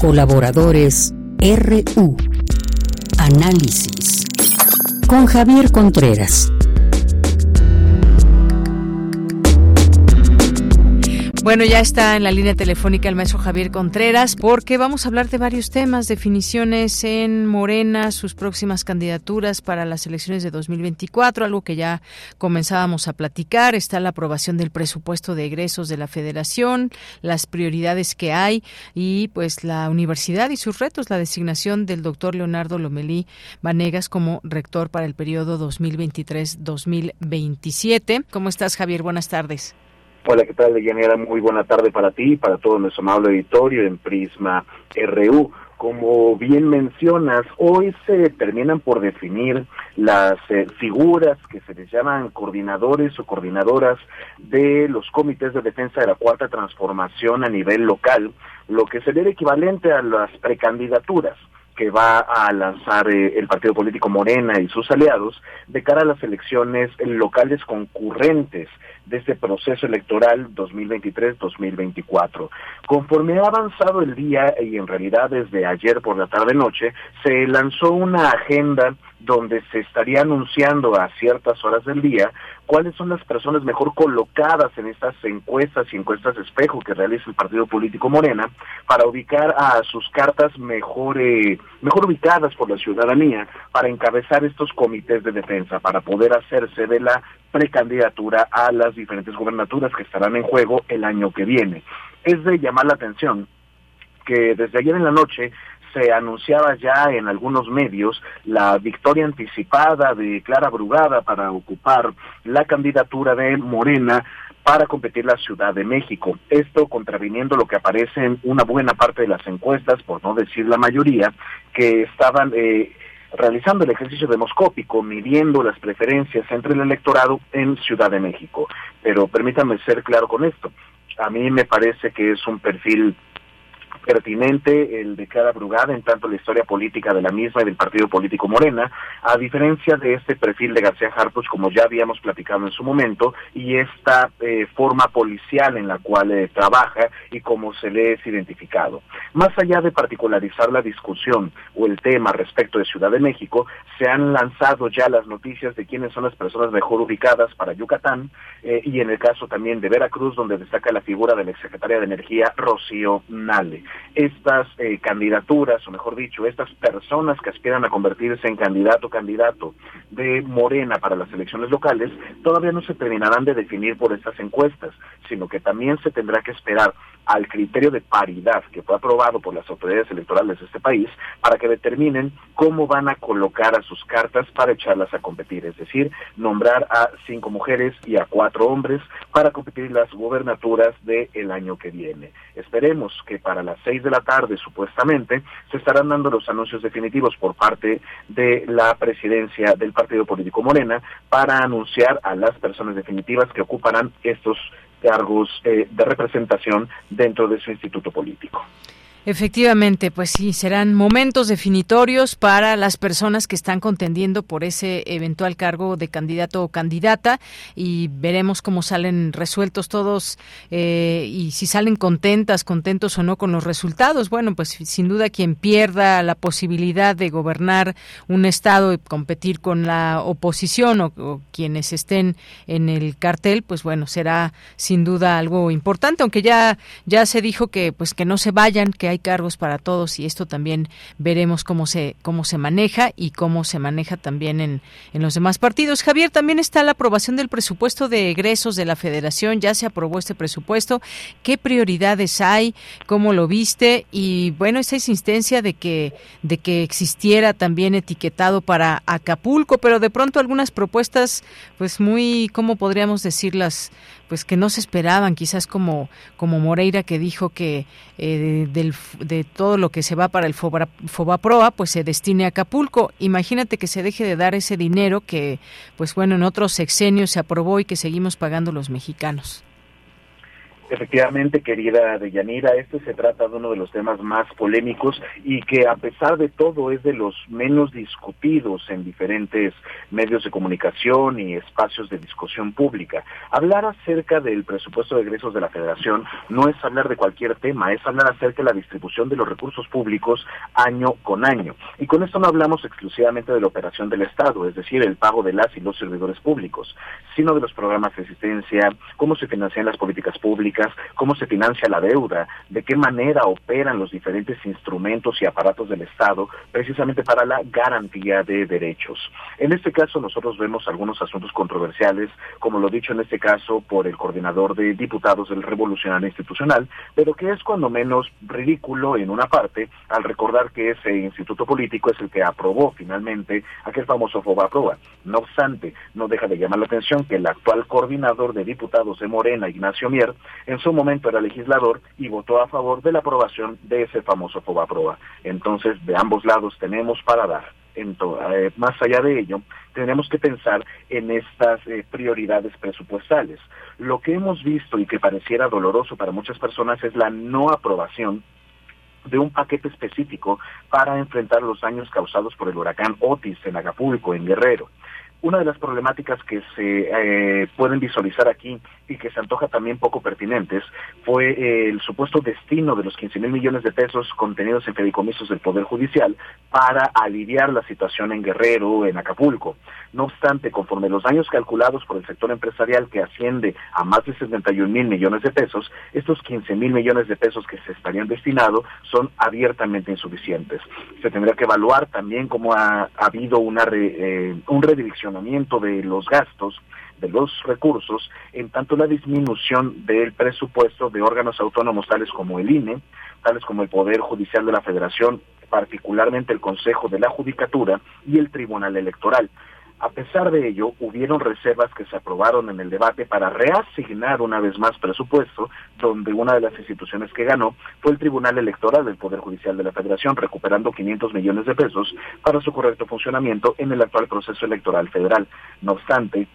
S5: Colaboradores RU. Análisis. Con Javier Contreras.
S1: Bueno, ya está en la línea telefónica el maestro Javier Contreras porque vamos a hablar de varios temas, definiciones en Morena, sus próximas candidaturas para las elecciones de 2024, algo que ya comenzábamos a platicar, está la aprobación del presupuesto de egresos de la Federación, las prioridades que hay y pues la universidad y sus retos, la designación del doctor Leonardo Lomelí Vanegas como rector para el periodo 2023-2027. ¿Cómo estás, Javier? Buenas tardes.
S34: Hola, ¿qué tal, Deyanira? Muy buena tarde para ti y para todo nuestro amable auditorio en Prisma RU. Como bien mencionas, hoy se terminan por definir las eh, figuras que se les llaman coordinadores o coordinadoras de los comités de defensa de la cuarta transformación a nivel local, lo que sería el equivalente a las precandidaturas que va a lanzar eh, el partido político Morena y sus aliados de cara a las elecciones locales concurrentes de este proceso electoral 2023-2024. Conforme ha avanzado el día y en realidad desde ayer por la tarde-noche, se lanzó una agenda donde se estaría anunciando a ciertas horas del día cuáles son las personas mejor colocadas en estas encuestas y encuestas de espejo que realiza el partido político Morena para ubicar a sus cartas mejor, eh, mejor ubicadas por la ciudadanía para encabezar estos comités de defensa, para poder hacerse de la precandidatura a las diferentes gobernaturas que estarán en juego el año que viene. Es de llamar la atención que desde ayer en la noche se anunciaba ya en algunos medios la victoria anticipada de Clara Brugada para ocupar la candidatura de Morena para competir la Ciudad de México. Esto contraviniendo lo que aparece en una buena parte de las encuestas, por no decir la mayoría, que estaban eh, realizando el ejercicio demoscópico, midiendo las preferencias entre el electorado en Ciudad de México. Pero permítanme ser claro con esto. A mí me parece que es un perfil pertinente el de cada Brugada en tanto la historia política de la misma y del partido político Morena, a diferencia de este perfil de García Hartos, como ya habíamos platicado en su momento, y esta eh, forma policial en la cual eh, trabaja y cómo se le es identificado. Más allá de particularizar la discusión o el tema respecto de Ciudad de México, se han lanzado ya las noticias de quiénes son las personas mejor ubicadas para Yucatán eh, y en el caso también de Veracruz, donde destaca la figura de la exsecretaria de Energía, Rocío Nale estas eh, candidaturas, o mejor dicho, estas personas que aspiran a convertirse en candidato o candidato de Morena para las elecciones locales, todavía no se terminarán de definir por estas encuestas, sino que también se tendrá que esperar al criterio de paridad que fue aprobado por las autoridades electorales de este país para que determinen cómo van a colocar a sus cartas para echarlas a competir, es decir, nombrar a cinco mujeres y a cuatro hombres para competir las gobernaturas del año que viene. Esperemos que para las seis de la tarde, supuestamente, se estarán dando los anuncios definitivos por parte de la presidencia del partido político Morena para anunciar a las personas definitivas que ocuparán estos cargos eh, de representación dentro de su instituto político.
S1: Efectivamente, pues sí, serán momentos definitorios para las personas que están contendiendo por ese eventual cargo de candidato o candidata y veremos cómo salen resueltos todos eh, y si salen contentas, contentos o no con los resultados. Bueno, pues sin duda quien pierda la posibilidad de gobernar un estado y competir con la oposición o, o quienes estén en el cartel, pues bueno, será sin duda algo importante, aunque ya ya se dijo que pues que no se vayan, que hay cargos para todos y esto también veremos cómo se cómo se maneja y cómo se maneja también en, en los demás partidos. Javier, también está la aprobación del presupuesto de egresos de la Federación, ya se aprobó este presupuesto. ¿Qué prioridades hay? ¿Cómo lo viste? Y bueno, esa insistencia de que de que existiera también etiquetado para Acapulco, pero de pronto algunas propuestas pues muy, ¿cómo podríamos decirlas? Pues que no se esperaban, quizás como, como Moreira que dijo que eh, del, de todo lo que se va para el Fobaproa, pues se destine a Acapulco. Imagínate que se deje de dar ese dinero que, pues bueno, en otros sexenios se aprobó y que seguimos pagando los mexicanos.
S34: Efectivamente, querida Deyanira, este se trata de uno de los temas más polémicos y que a pesar de todo es de los menos discutidos en diferentes medios de comunicación y espacios de discusión pública. Hablar acerca del presupuesto de egresos de la Federación no es hablar de cualquier tema, es hablar acerca de la distribución de los recursos públicos año con año. Y con esto no hablamos exclusivamente de la operación del Estado, es decir, el pago de las y los servidores públicos, sino de los programas de asistencia, cómo se financian las políticas públicas, cómo se financia la deuda, de qué manera operan los diferentes instrumentos y aparatos del Estado precisamente para la garantía de derechos. En este caso nosotros vemos algunos asuntos controversiales, como lo dicho en este caso por el coordinador de diputados del Revolucionario Institucional, pero que es cuando menos ridículo en una parte al recordar que ese instituto político es el que aprobó finalmente aquel famoso FOBAPROA. No obstante, no deja de llamar la atención que el actual coordinador de diputados de Morena, Ignacio Mier, en su momento era legislador y votó a favor de la aprobación de ese famoso FOBAPROA. Entonces, de ambos lados tenemos para dar. Eh, más allá de ello, tenemos que pensar en estas eh, prioridades presupuestales. Lo que hemos visto y que pareciera doloroso para muchas personas es la no aprobación de un paquete específico para enfrentar los daños causados por el huracán Otis en Acapulco, en Guerrero. Una de las problemáticas que se eh, pueden visualizar aquí y que se antoja también poco pertinentes fue eh, el supuesto destino de los 15 mil millones de pesos contenidos en fideicomisos del Poder Judicial para aliviar la situación en Guerrero, en Acapulco. No obstante, conforme los daños calculados por el sector empresarial que asciende a más de 71 mil millones de pesos, estos 15 mil millones de pesos que se estarían destinados son abiertamente insuficientes. Se tendría que evaluar también cómo ha, habido una eh, un redirección de los gastos, de los recursos, en tanto la disminución del presupuesto de órganos autónomos tales como el INE, tales como el Poder Judicial de la Federación, particularmente el Consejo de la Judicatura y el Tribunal Electoral. A pesar de ello, hubieron reservas que se aprobaron en el debate para reasignar una vez más presupuesto, donde una de las instituciones que ganó fue el Tribunal Electoral del Poder Judicial de la Federación, recuperando 500 millones de pesos para su correcto funcionamiento en el actual proceso electoral federal. No obstante,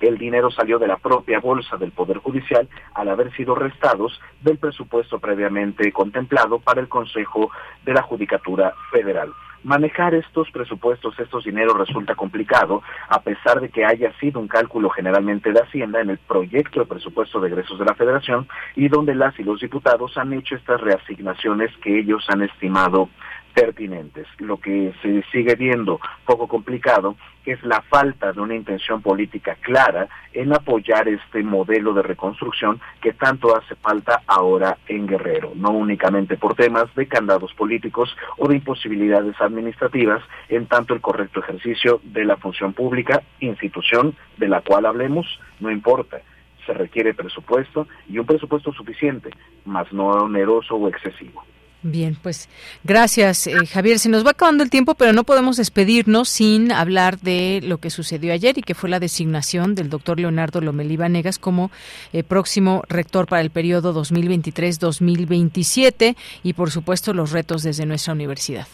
S34: el dinero salió de la propia bolsa del Poder Judicial al haber sido restados del presupuesto previamente contemplado para el Consejo de la Judicatura Federal. Manejar estos presupuestos, estos dineros resulta complicado, a pesar de que haya sido un cálculo generalmente de Hacienda en el proyecto de presupuesto de egresos de la Federación y donde las y los diputados han hecho estas reasignaciones que ellos han estimado pertinentes. Lo que se sigue viendo poco complicado es la falta de una intención política clara en apoyar este modelo de reconstrucción que tanto hace falta ahora en Guerrero, no únicamente por temas de candados políticos o de imposibilidades administrativas, en tanto el correcto ejercicio de la función pública, institución de la cual hablemos, no importa se requiere presupuesto y un presupuesto suficiente, más no oneroso o excesivo.
S1: Bien, pues gracias eh, Javier. Se nos va acabando el tiempo, pero no podemos despedirnos sin hablar de lo que sucedió ayer y que fue la designación del doctor Leonardo Lomelí Vanegas como eh, próximo rector para el periodo 2023-2027 y por supuesto los retos desde nuestra universidad.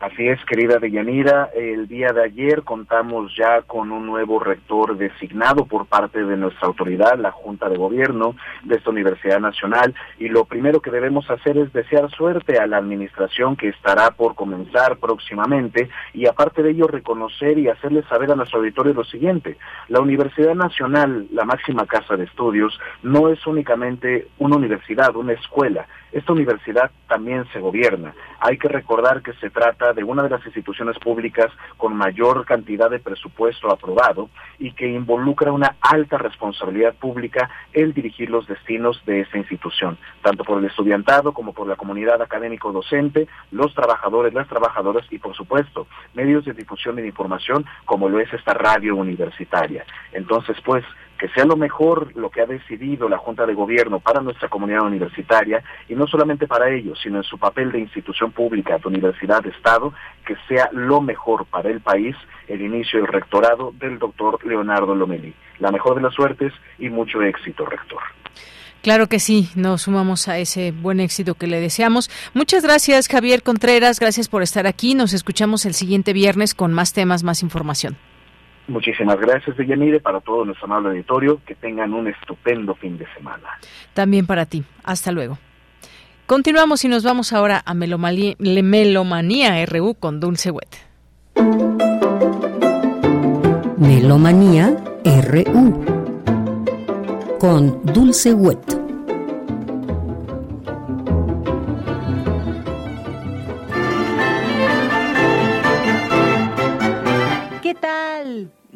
S34: Así es, querida Deyanira. El día de ayer contamos ya con un nuevo rector designado por parte de nuestra autoridad, la Junta de Gobierno de esta Universidad Nacional, y lo primero que debemos hacer es desear suerte a la administración que estará por comenzar próximamente y aparte de ello reconocer y hacerle saber a nuestro auditorio lo siguiente. La Universidad Nacional, la máxima casa de estudios, no es únicamente una universidad, una escuela. Esta universidad también se gobierna. Hay que recordar que se trata de una de las instituciones públicas con mayor cantidad de presupuesto aprobado y que involucra una alta responsabilidad pública el dirigir los destinos de esta institución, tanto por el estudiantado como por la comunidad académico-docente, los trabajadores, las trabajadoras y, por supuesto, medios de difusión y de información como lo es esta radio universitaria. Entonces, pues, que sea lo mejor lo que ha decidido la Junta de Gobierno para nuestra comunidad universitaria y no solamente para ellos, sino en su papel de institución pública, de universidad, de Estado, que sea lo mejor para el país el inicio del rectorado del doctor Leonardo Lomelí. La mejor de las suertes y mucho éxito, rector.
S1: Claro que sí, nos sumamos a ese buen éxito que le deseamos. Muchas gracias, Javier Contreras, gracias por estar aquí. Nos escuchamos el siguiente viernes con más temas, más información.
S34: Muchísimas gracias, Deyanire, para todo nuestro amable auditorio. Que tengan un estupendo fin de semana.
S1: También para ti. Hasta luego. Continuamos y nos vamos ahora a Melomanía, Melomanía RU con Dulce Wet.
S5: Melomanía RU con Dulce Wet.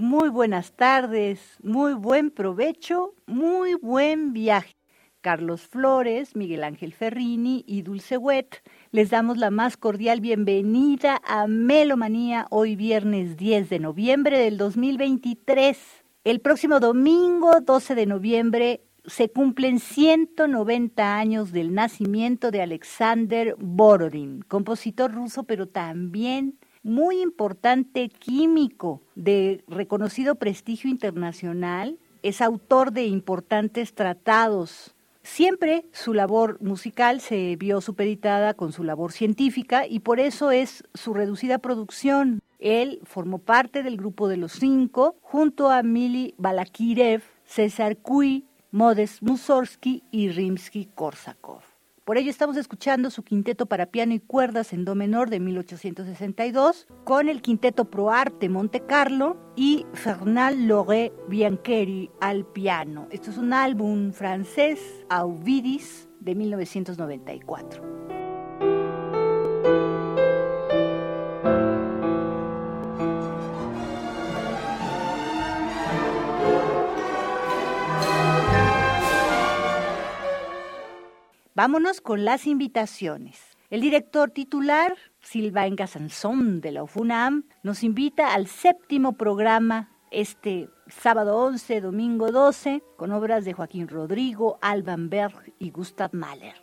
S35: Muy buenas tardes, muy buen provecho, muy buen viaje. Carlos Flores, Miguel Ángel Ferrini y Dulce Wet, les damos la más cordial bienvenida a Melomanía hoy viernes 10 de noviembre del 2023. El próximo domingo 12 de noviembre se cumplen 190 años del nacimiento de Alexander Borodin, compositor ruso pero también muy importante químico de reconocido prestigio internacional. Es autor de importantes tratados Siempre su labor musical se vio supeditada con su labor científica y por eso es su reducida producción. Él formó parte del grupo de los cinco junto a Mili Balakirev, César Cui, Modest Mussorgsky y Rimsky-Korsakov. Por ello estamos escuchando su quinteto para piano y cuerdas en do menor de 1862 con el quinteto Pro Arte Monte Carlo y Fernand Loré Biancheri al piano. Esto es un álbum francés, Auvidis, de 1994. Vámonos con las invitaciones. El director titular, Sylvain Gassanson de la UFUNAM, nos invita al séptimo programa este sábado 11, domingo 12, con obras de Joaquín Rodrigo, Alban Berg y Gustav Mahler.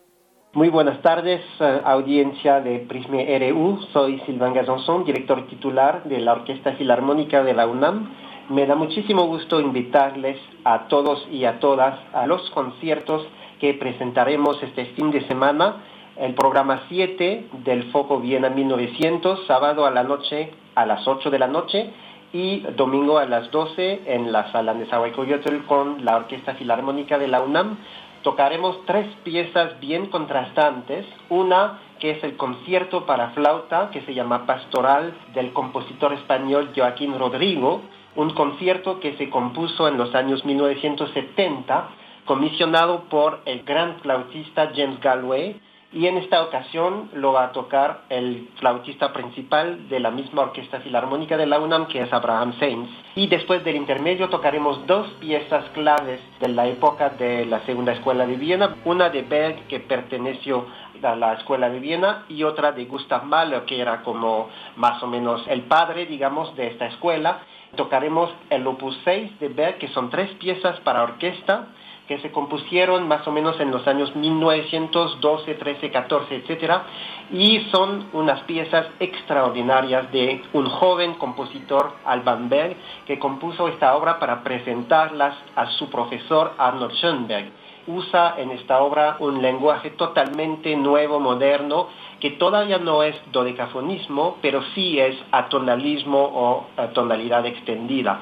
S36: Muy buenas tardes, eh, audiencia de Prisma RU. Soy Silvan Gazonson, director titular de la Orquesta Filarmónica de la UNAM. Me da muchísimo gusto invitarles a todos y a todas a los conciertos que presentaremos este fin de semana. El programa 7 del Foco Viena 1900, sábado a la noche a las 8 de la noche y domingo a las 12 en la sala de Zahuaycoyotl con la Orquesta Filarmónica de la UNAM. Tocaremos tres piezas bien contrastantes. Una que es el concierto para flauta que se llama Pastoral del compositor español Joaquín Rodrigo, un concierto que se compuso en los años 1970, comisionado por el gran flautista James Galway, y en esta ocasión lo va a tocar el flautista principal de la misma Orquesta Filarmónica de la UNAM, que es Abraham Sainz. Y después del intermedio tocaremos dos piezas claves de la época de la Segunda Escuela de Viena, una de Berg que perteneció a la Escuela de Viena y otra de Gustav Mahler, que era como más o menos el padre, digamos, de esta escuela. Tocaremos el Opus 6 de Berg, que son tres piezas para orquesta, que se compusieron más o menos en los años 1912, 13, 14, etcétera, y son unas piezas extraordinarias de un joven compositor, Alban Berg, que compuso esta obra para presentarlas a su profesor Arnold Schoenberg. Usa en esta obra un lenguaje totalmente nuevo, moderno, que todavía no es dodecafonismo, pero sí es atonalismo o tonalidad extendida.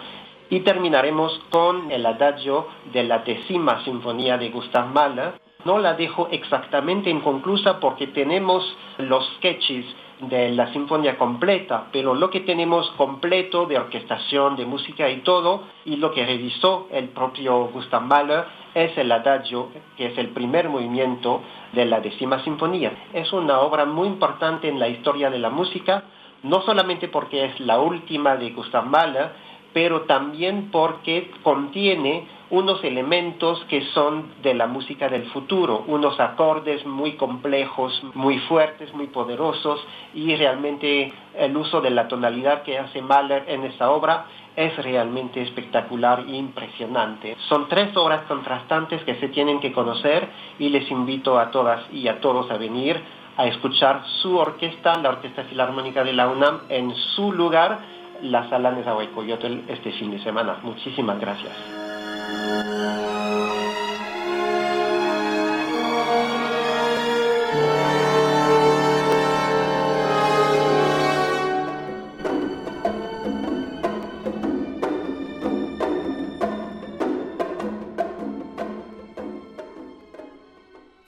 S36: Y terminaremos con el adagio de la décima sinfonía de Gustav Mahler. No la dejo exactamente inconclusa porque tenemos los sketches de la sinfonía completa, pero lo que tenemos completo de orquestación, de música y todo, y lo que revisó el propio Gustav Mahler, es el adagio, que es el primer movimiento de la décima sinfonía. Es una obra muy importante en la historia de la música, no solamente porque es la última de Gustav Mahler, pero también porque contiene unos elementos que son de la música del futuro, unos acordes muy complejos, muy fuertes, muy poderosos y realmente el uso de la tonalidad que hace Mahler en esta obra es realmente espectacular e impresionante. Son tres obras contrastantes que se tienen que conocer y les invito a todas y a todos a venir a escuchar su orquesta, la Orquesta Filarmónica de la UNAM, en su lugar la sala de Zahuaycoyotl este fin de semana. Muchísimas gracias.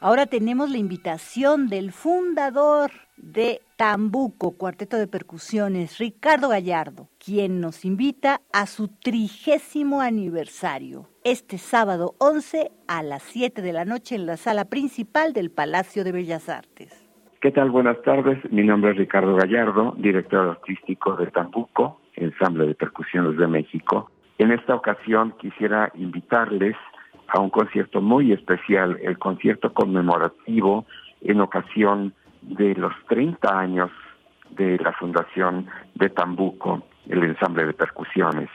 S35: Ahora tenemos la invitación del fundador de Tambuco, Cuarteto de Percusiones, Ricardo Gallardo, quien nos invita a su trigésimo aniversario, este sábado 11 a las 7 de la noche en la sala principal del Palacio de Bellas Artes.
S37: ¿Qué tal? Buenas tardes. Mi nombre es Ricardo Gallardo, director artístico de Tambuco, Ensamble de Percusiones de México. En esta ocasión quisiera invitarles a un concierto muy especial, el concierto conmemorativo en ocasión de los 30 años de la fundación de Tambuco, el ensamble de percusiones.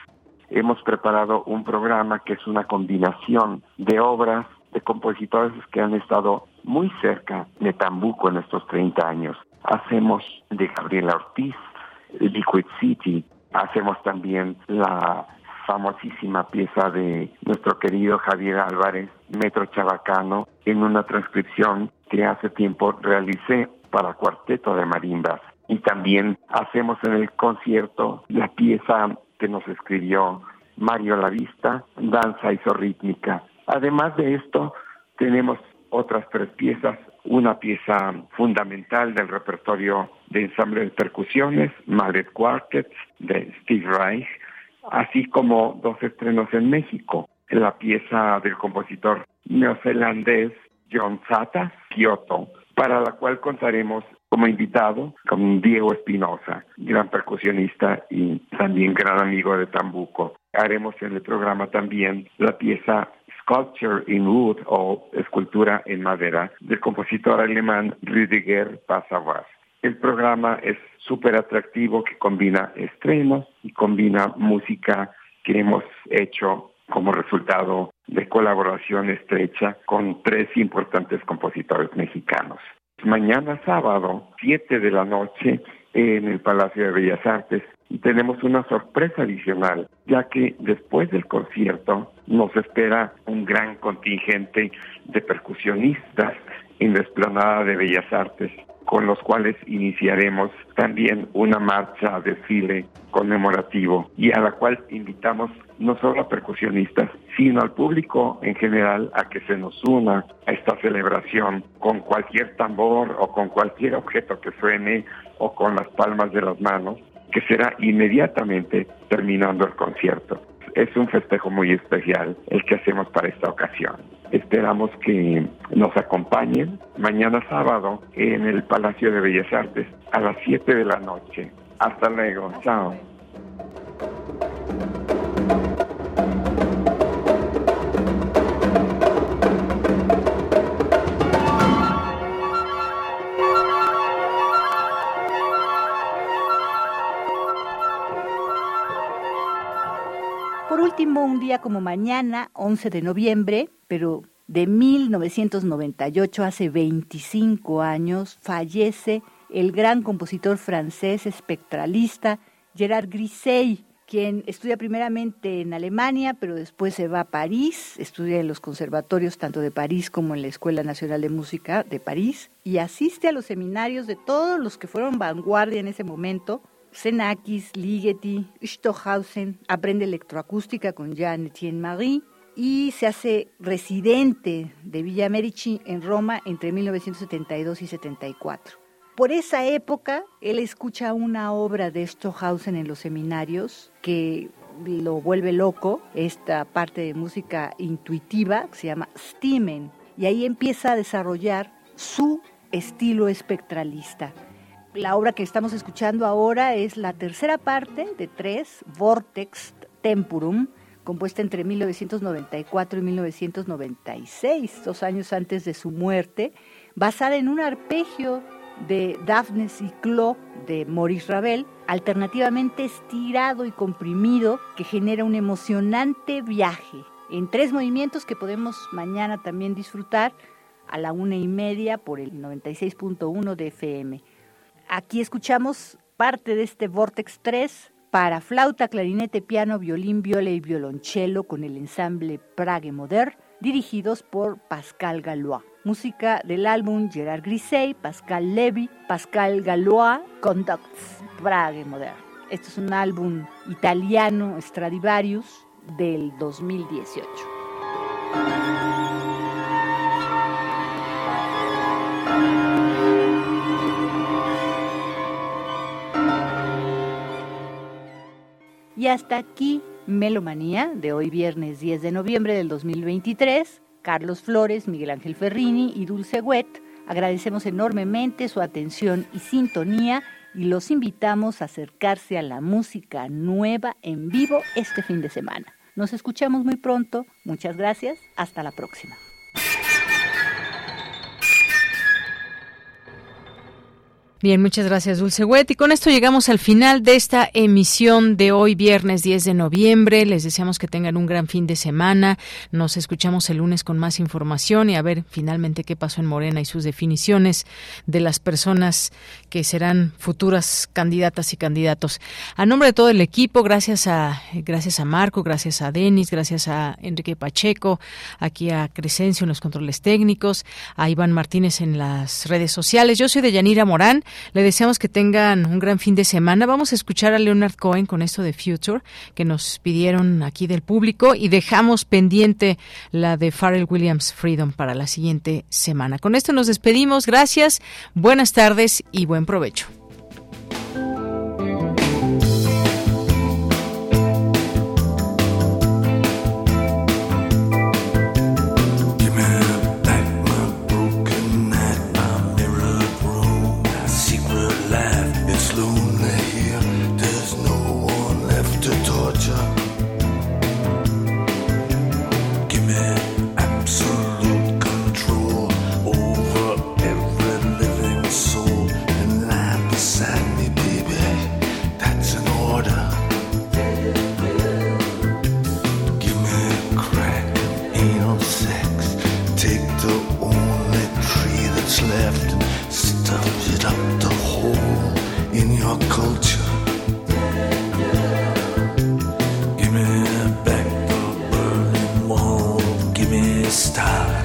S37: Hemos preparado un programa que es una combinación de obras de compositores que han estado muy cerca de Tambuco en estos 30 años. Hacemos de Gabriela Ortiz, Liquid City, hacemos también la famosísima pieza de nuestro querido Javier Álvarez, Metro Chabacano, en una transcripción que hace tiempo realicé para cuarteto de marimbas. Y también hacemos en el concierto la pieza que nos escribió Mario Lavista, Danza Isorrítmica. Además de esto, tenemos otras tres piezas, una pieza fundamental del repertorio de ensamble de percusiones, Mallet Quartet, de Steve Reich, así como dos estrenos en México, la pieza del compositor neozelandés John Sata, Kyoto, para la cual contaremos como invitado con Diego Espinosa, gran percusionista y también gran amigo de Tambuco. Haremos en el programa también la pieza Sculpture in Wood o Escultura en Madera del compositor alemán Rüdiger Passauer. El programa es súper atractivo que combina estrenos y combina música que hemos hecho como resultado de colaboración estrecha con tres importantes compositores mexicanos. Mañana sábado, 7 de la noche, en el Palacio de Bellas Artes, y tenemos una sorpresa adicional, ya que después del concierto nos espera un gran contingente de percusionistas en la explanada de Bellas Artes con los cuales iniciaremos también una marcha desfile conmemorativo y a la cual invitamos no solo a percusionistas, sino al público en general a que se nos una a esta celebración con cualquier tambor o con cualquier objeto que suene o con las palmas de las manos, que será inmediatamente terminando el concierto es un festejo muy especial el que hacemos para esta ocasión. Esperamos que nos acompañen mañana sábado en el Palacio de Bellas Artes a las 7 de la noche. Hasta luego. Chao.
S35: Como mañana, 11 de noviembre, pero de 1998, hace 25 años, fallece el gran compositor francés espectralista Gerard Grisey, quien estudia primeramente en Alemania, pero después se va a París, estudia en los conservatorios tanto de París como en la Escuela Nacional de Música de París y asiste a los seminarios de todos los que fueron vanguardia en ese momento, Xenakis, Ligeti, Stohausen, aprende electroacústica con Jean Etienne Marie y se hace residente de Villa Medici en Roma entre 1972 y 74. Por esa época, él escucha una obra de Stohausen en los seminarios que lo vuelve loco, esta parte de música intuitiva que se llama Stimmen, y ahí empieza a desarrollar su estilo espectralista la obra que estamos escuchando ahora es la tercera parte de tres, Vortex Tempurum, compuesta entre 1994 y 1996, dos años antes de su muerte, basada en un arpegio de Daphne Ciclo de Maurice Ravel, alternativamente estirado y comprimido, que genera un emocionante viaje en tres movimientos que podemos mañana también disfrutar a la una y media por el 96.1 de FM. Aquí escuchamos parte de este Vortex 3 para flauta, clarinete, piano, violín, viola y violonchelo con el ensamble Prague Modern, dirigidos por Pascal Galois. Música del álbum Gerard Grisey, Pascal Levy, Pascal Galois, Conducts, Prague Modern. Este es un álbum italiano Stradivarius del 2018. Y hasta aquí Melomanía de hoy viernes 10 de noviembre del 2023. Carlos Flores, Miguel Ángel Ferrini y Dulce Wet. Agradecemos enormemente su atención y sintonía y los invitamos a acercarse a la música nueva en vivo este fin de semana. Nos escuchamos muy pronto. Muchas gracias. Hasta la próxima.
S1: Bien, muchas gracias, Dulce Wet. Y con esto llegamos al final de esta emisión de hoy, viernes 10 de noviembre. Les deseamos que tengan un gran fin de semana. Nos escuchamos el lunes con más información y a ver finalmente qué pasó en Morena y sus definiciones de las personas que serán futuras candidatas y candidatos. A nombre de todo el equipo, gracias a, gracias a Marco, gracias a Denis, gracias a Enrique Pacheco, aquí a Crescencio en los controles técnicos, a Iván Martínez en las redes sociales. Yo soy de Yanira Morán. Le deseamos que tengan un gran fin de semana. Vamos a escuchar a Leonard Cohen con esto de Future que nos pidieron aquí del público y dejamos pendiente la de Pharrell Williams Freedom para la siguiente semana. Con esto nos despedimos. Gracias, buenas tardes y buen provecho. Stop.